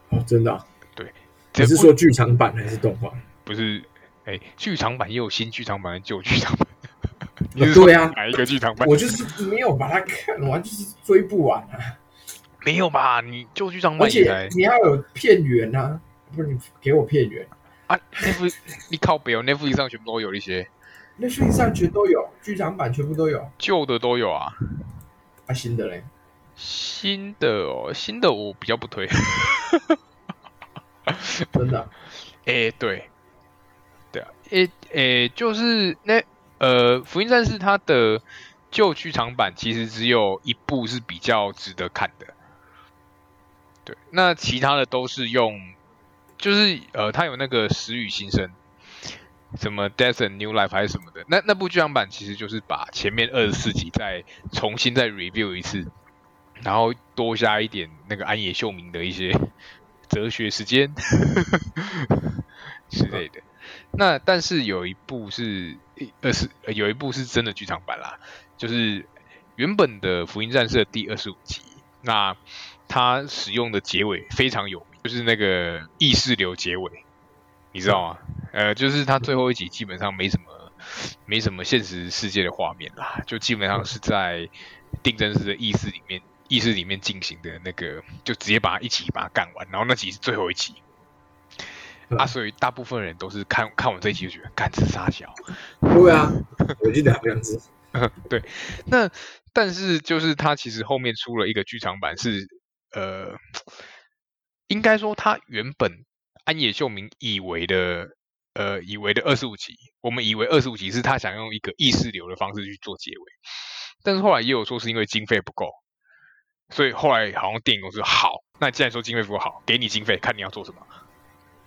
哦，真的，啊，对，只是说剧场版还是动画？不是，哎，剧场版也有新剧场版的旧剧场版，对啊，哪一个剧场版？我就是没有把它看完，就是追不完啊。没有吧？你就剧场版，而且你要有片源啊！不是你给我片源啊？Netflix 你靠北哦，Netflix 上全部都有一些，Netflix 上全都有，剧场版全部都有，旧的都有啊。啊，新的嘞？新的哦，新的我比较不推。真的？哎、欸，对，对啊，哎、欸、哎、欸，就是那呃，《福音战士》它的旧剧场版其实只有一部是比较值得看的。对，那其他的都是用，就是呃，它有那个时雨新生，什么《Death and New Life》还是什么的，那那部剧场版其实就是把前面二十四集再重新再 review 一次，然后多加一点那个安野秀明的一些 [laughs] 哲学时间 [laughs] 之类的。那但是有一部是二十，有一部是真的剧场版啦，就是原本的《福音战士》的第二十五集，那。它使用的结尾非常有名，就是那个意识流结尾，你知道吗？呃，就是他最后一集基本上没什么，没什么现实世界的画面啦，就基本上是在定真实的意识里面，意识里面进行的那个，就直接把它一起把它干完，然后那集是最后一集。啊，所以大部分人都是看看完这一集就觉得干这杀小。[laughs] 对啊，我记得好像是。[laughs] 对，那但是就是他其实后面出了一个剧场版是。呃，应该说他原本安野秀明以为的，呃，以为的二十五集，我们以为二十五集是他想用一个意识流的方式去做结尾，但是后来也有说是因为经费不够，所以后来好像电影公司好，那既然说经费不够好，给你经费，看你要做什么，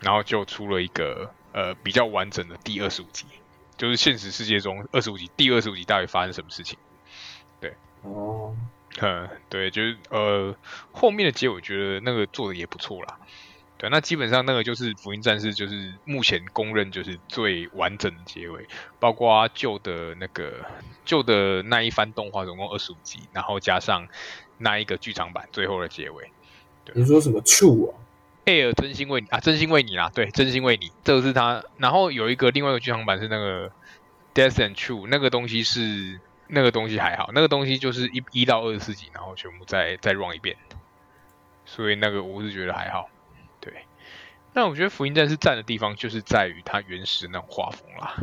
然后就出了一个呃比较完整的第二十五集，就是现实世界中二十五集第二十五集到底发生什么事情，对，哦。嗯，对，就是呃，后面的结尾我觉得那个做的也不错啦。对，那基本上那个就是《福音战士》，就是目前公认就是最完整的结尾，包括旧的那个旧的那一番动画，总共二十五集，然后加上那一个剧场版最后的结尾。对，你说什么 True 啊？Air 真心为你啊，真心为你啦，对，真心为你，这个是他。然后有一个另外一个剧场版是那个 Death and True，那个东西是。那个东西还好，那个东西就是一一到二十四集，然后全部再再 run 一遍，所以那个我是觉得还好。对，那我觉得《福音战士》赞的地方就是在于它原始那种画风啦。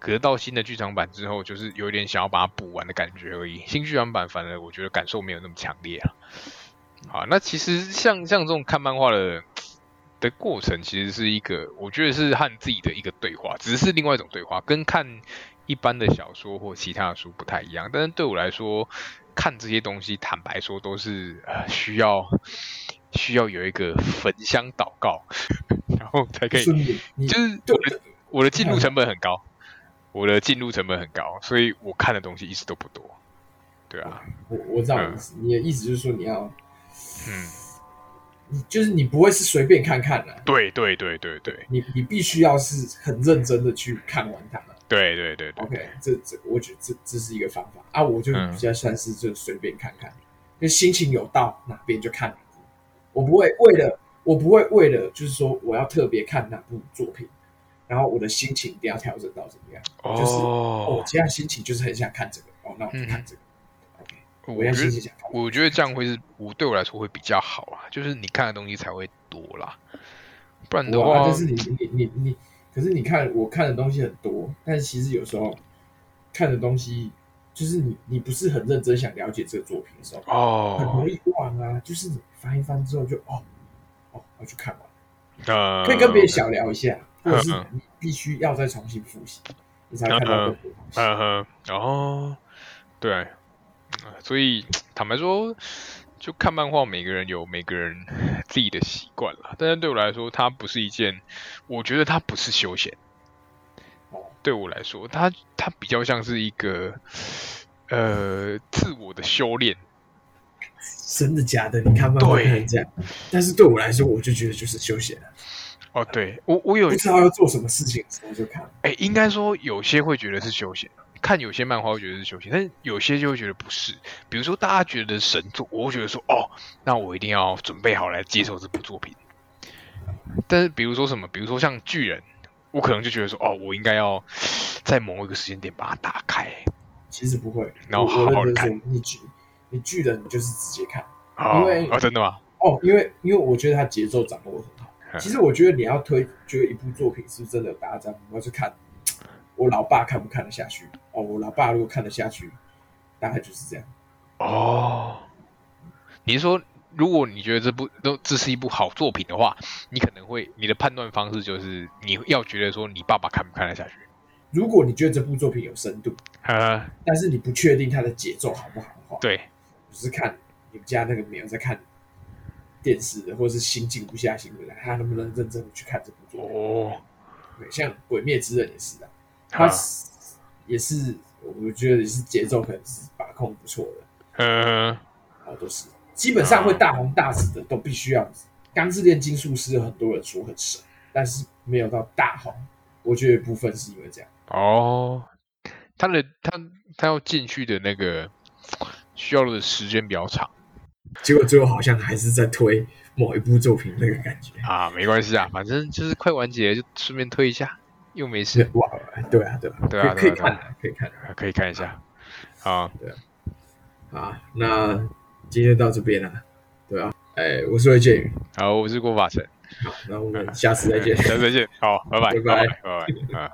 可是到新的剧场版之后，就是有点想要把它补完的感觉而已。新剧场版反而我觉得感受没有那么强烈啊。好，那其实像像这种看漫画的的过程，其实是一个我觉得是和自己的一个对话，只是另外一种对话，跟看。一般的小说或其他的书不太一样，但是对我来说，看这些东西，坦白说都是呃需要需要有一个焚香祷告，[laughs] 然后才可以，就是我的我的进入成本很高，我的进入成本很高，所以我看的东西一直都不多。对啊，我我知道你的意思就是说你要，嗯，你就是你不会是随便看看的，对对对对对，你你必须要是很认真的去看完它。对对对对，OK，这这我觉得这这是一个方法。啊，我就比较算是就随便看看，就、嗯、心情有到哪边就看哪部，我不会为了我不会为了就是说我要特别看哪部作品，然后我的心情一定要调整到怎么样，哦、就是我、哦、现在心情就是很想看这个，哦，那我就看这个、我现在心情想看，我觉得这样会是我对我来说会比较好啊，就是你看的东西才会多啦，不然的话，就是你你你你。可是你看，我看的东西很多，但是其实有时候看的东西，就是你你不是很认真想了解这个作品的时候，哦，很容易忘啊。就是你翻一翻之后就哦哦，我去看完，呃，可以跟别人小聊一下，或者是你必须要再重新复习，你才看到更多东西。嗯哼，哦，对，所以坦白说。就看漫画，每个人有每个人 [laughs] 自己的习惯了。但是对我来说，它不是一件，我觉得它不是休闲。对我来说，它它比较像是一个呃自我的修炼。真的假的？你看漫画看成这样，但是对我来说，我就觉得就是休闲。哦，对我我有不知道要做什么事情的时候就看。哎，应该说有些会觉得是休闲。看有些漫画会觉得是休闲，但是有些就会觉得不是。比如说大家觉得神作，我会觉得说哦，那我一定要准备好来接受这部作品。但是比如说什么，比如说像巨人，我可能就觉得说哦，我应该要在某一个时间点把它打开。其实不会，然后好好的看。你巨你巨人就是直接看，哦、因为哦真的吗？哦，因为因为我觉得他节奏掌握得很好。其实我觉得你要推觉得一部作品是不是真的有大家我要去看我老爸看不看得下去哦？我老爸如果看得下去，大概就是这样哦。你是说，如果你觉得这部都这是一部好作品的话，你可能会你的判断方式就是你要觉得说你爸爸看不看得下去。如果你觉得这部作品有深度，呃，但是你不确定它的节奏好不好的话，对，只是看你们家那个没有在看电视的，或者是心静不下心来，他能不能认真的去看这部作品？哦，对，像《鬼灭之刃》也是的，他也是，我觉得也是节奏可能是把控不错的，嗯，然后都是。基本上会大红大紫的，都必须要《钢之炼金术师》很多人说很神，但是没有到大红，我觉得部分是因为这样。哦，他的他他要进去的那个需要的时间比较长。结果最后好像还是在推某一部作品那个感觉。啊，没关系啊，反正就是快完结就顺便推一下，又没事。哇，对啊，对啊，对啊，可以看，可以看，可以看一下。好，对啊，好，那今天到这边了，对啊，哎，我是魏建宇，好，我是郭法成，好，那我们下次再见，[laughs] 下次再见，好，拜拜，拜拜，拜拜，啊。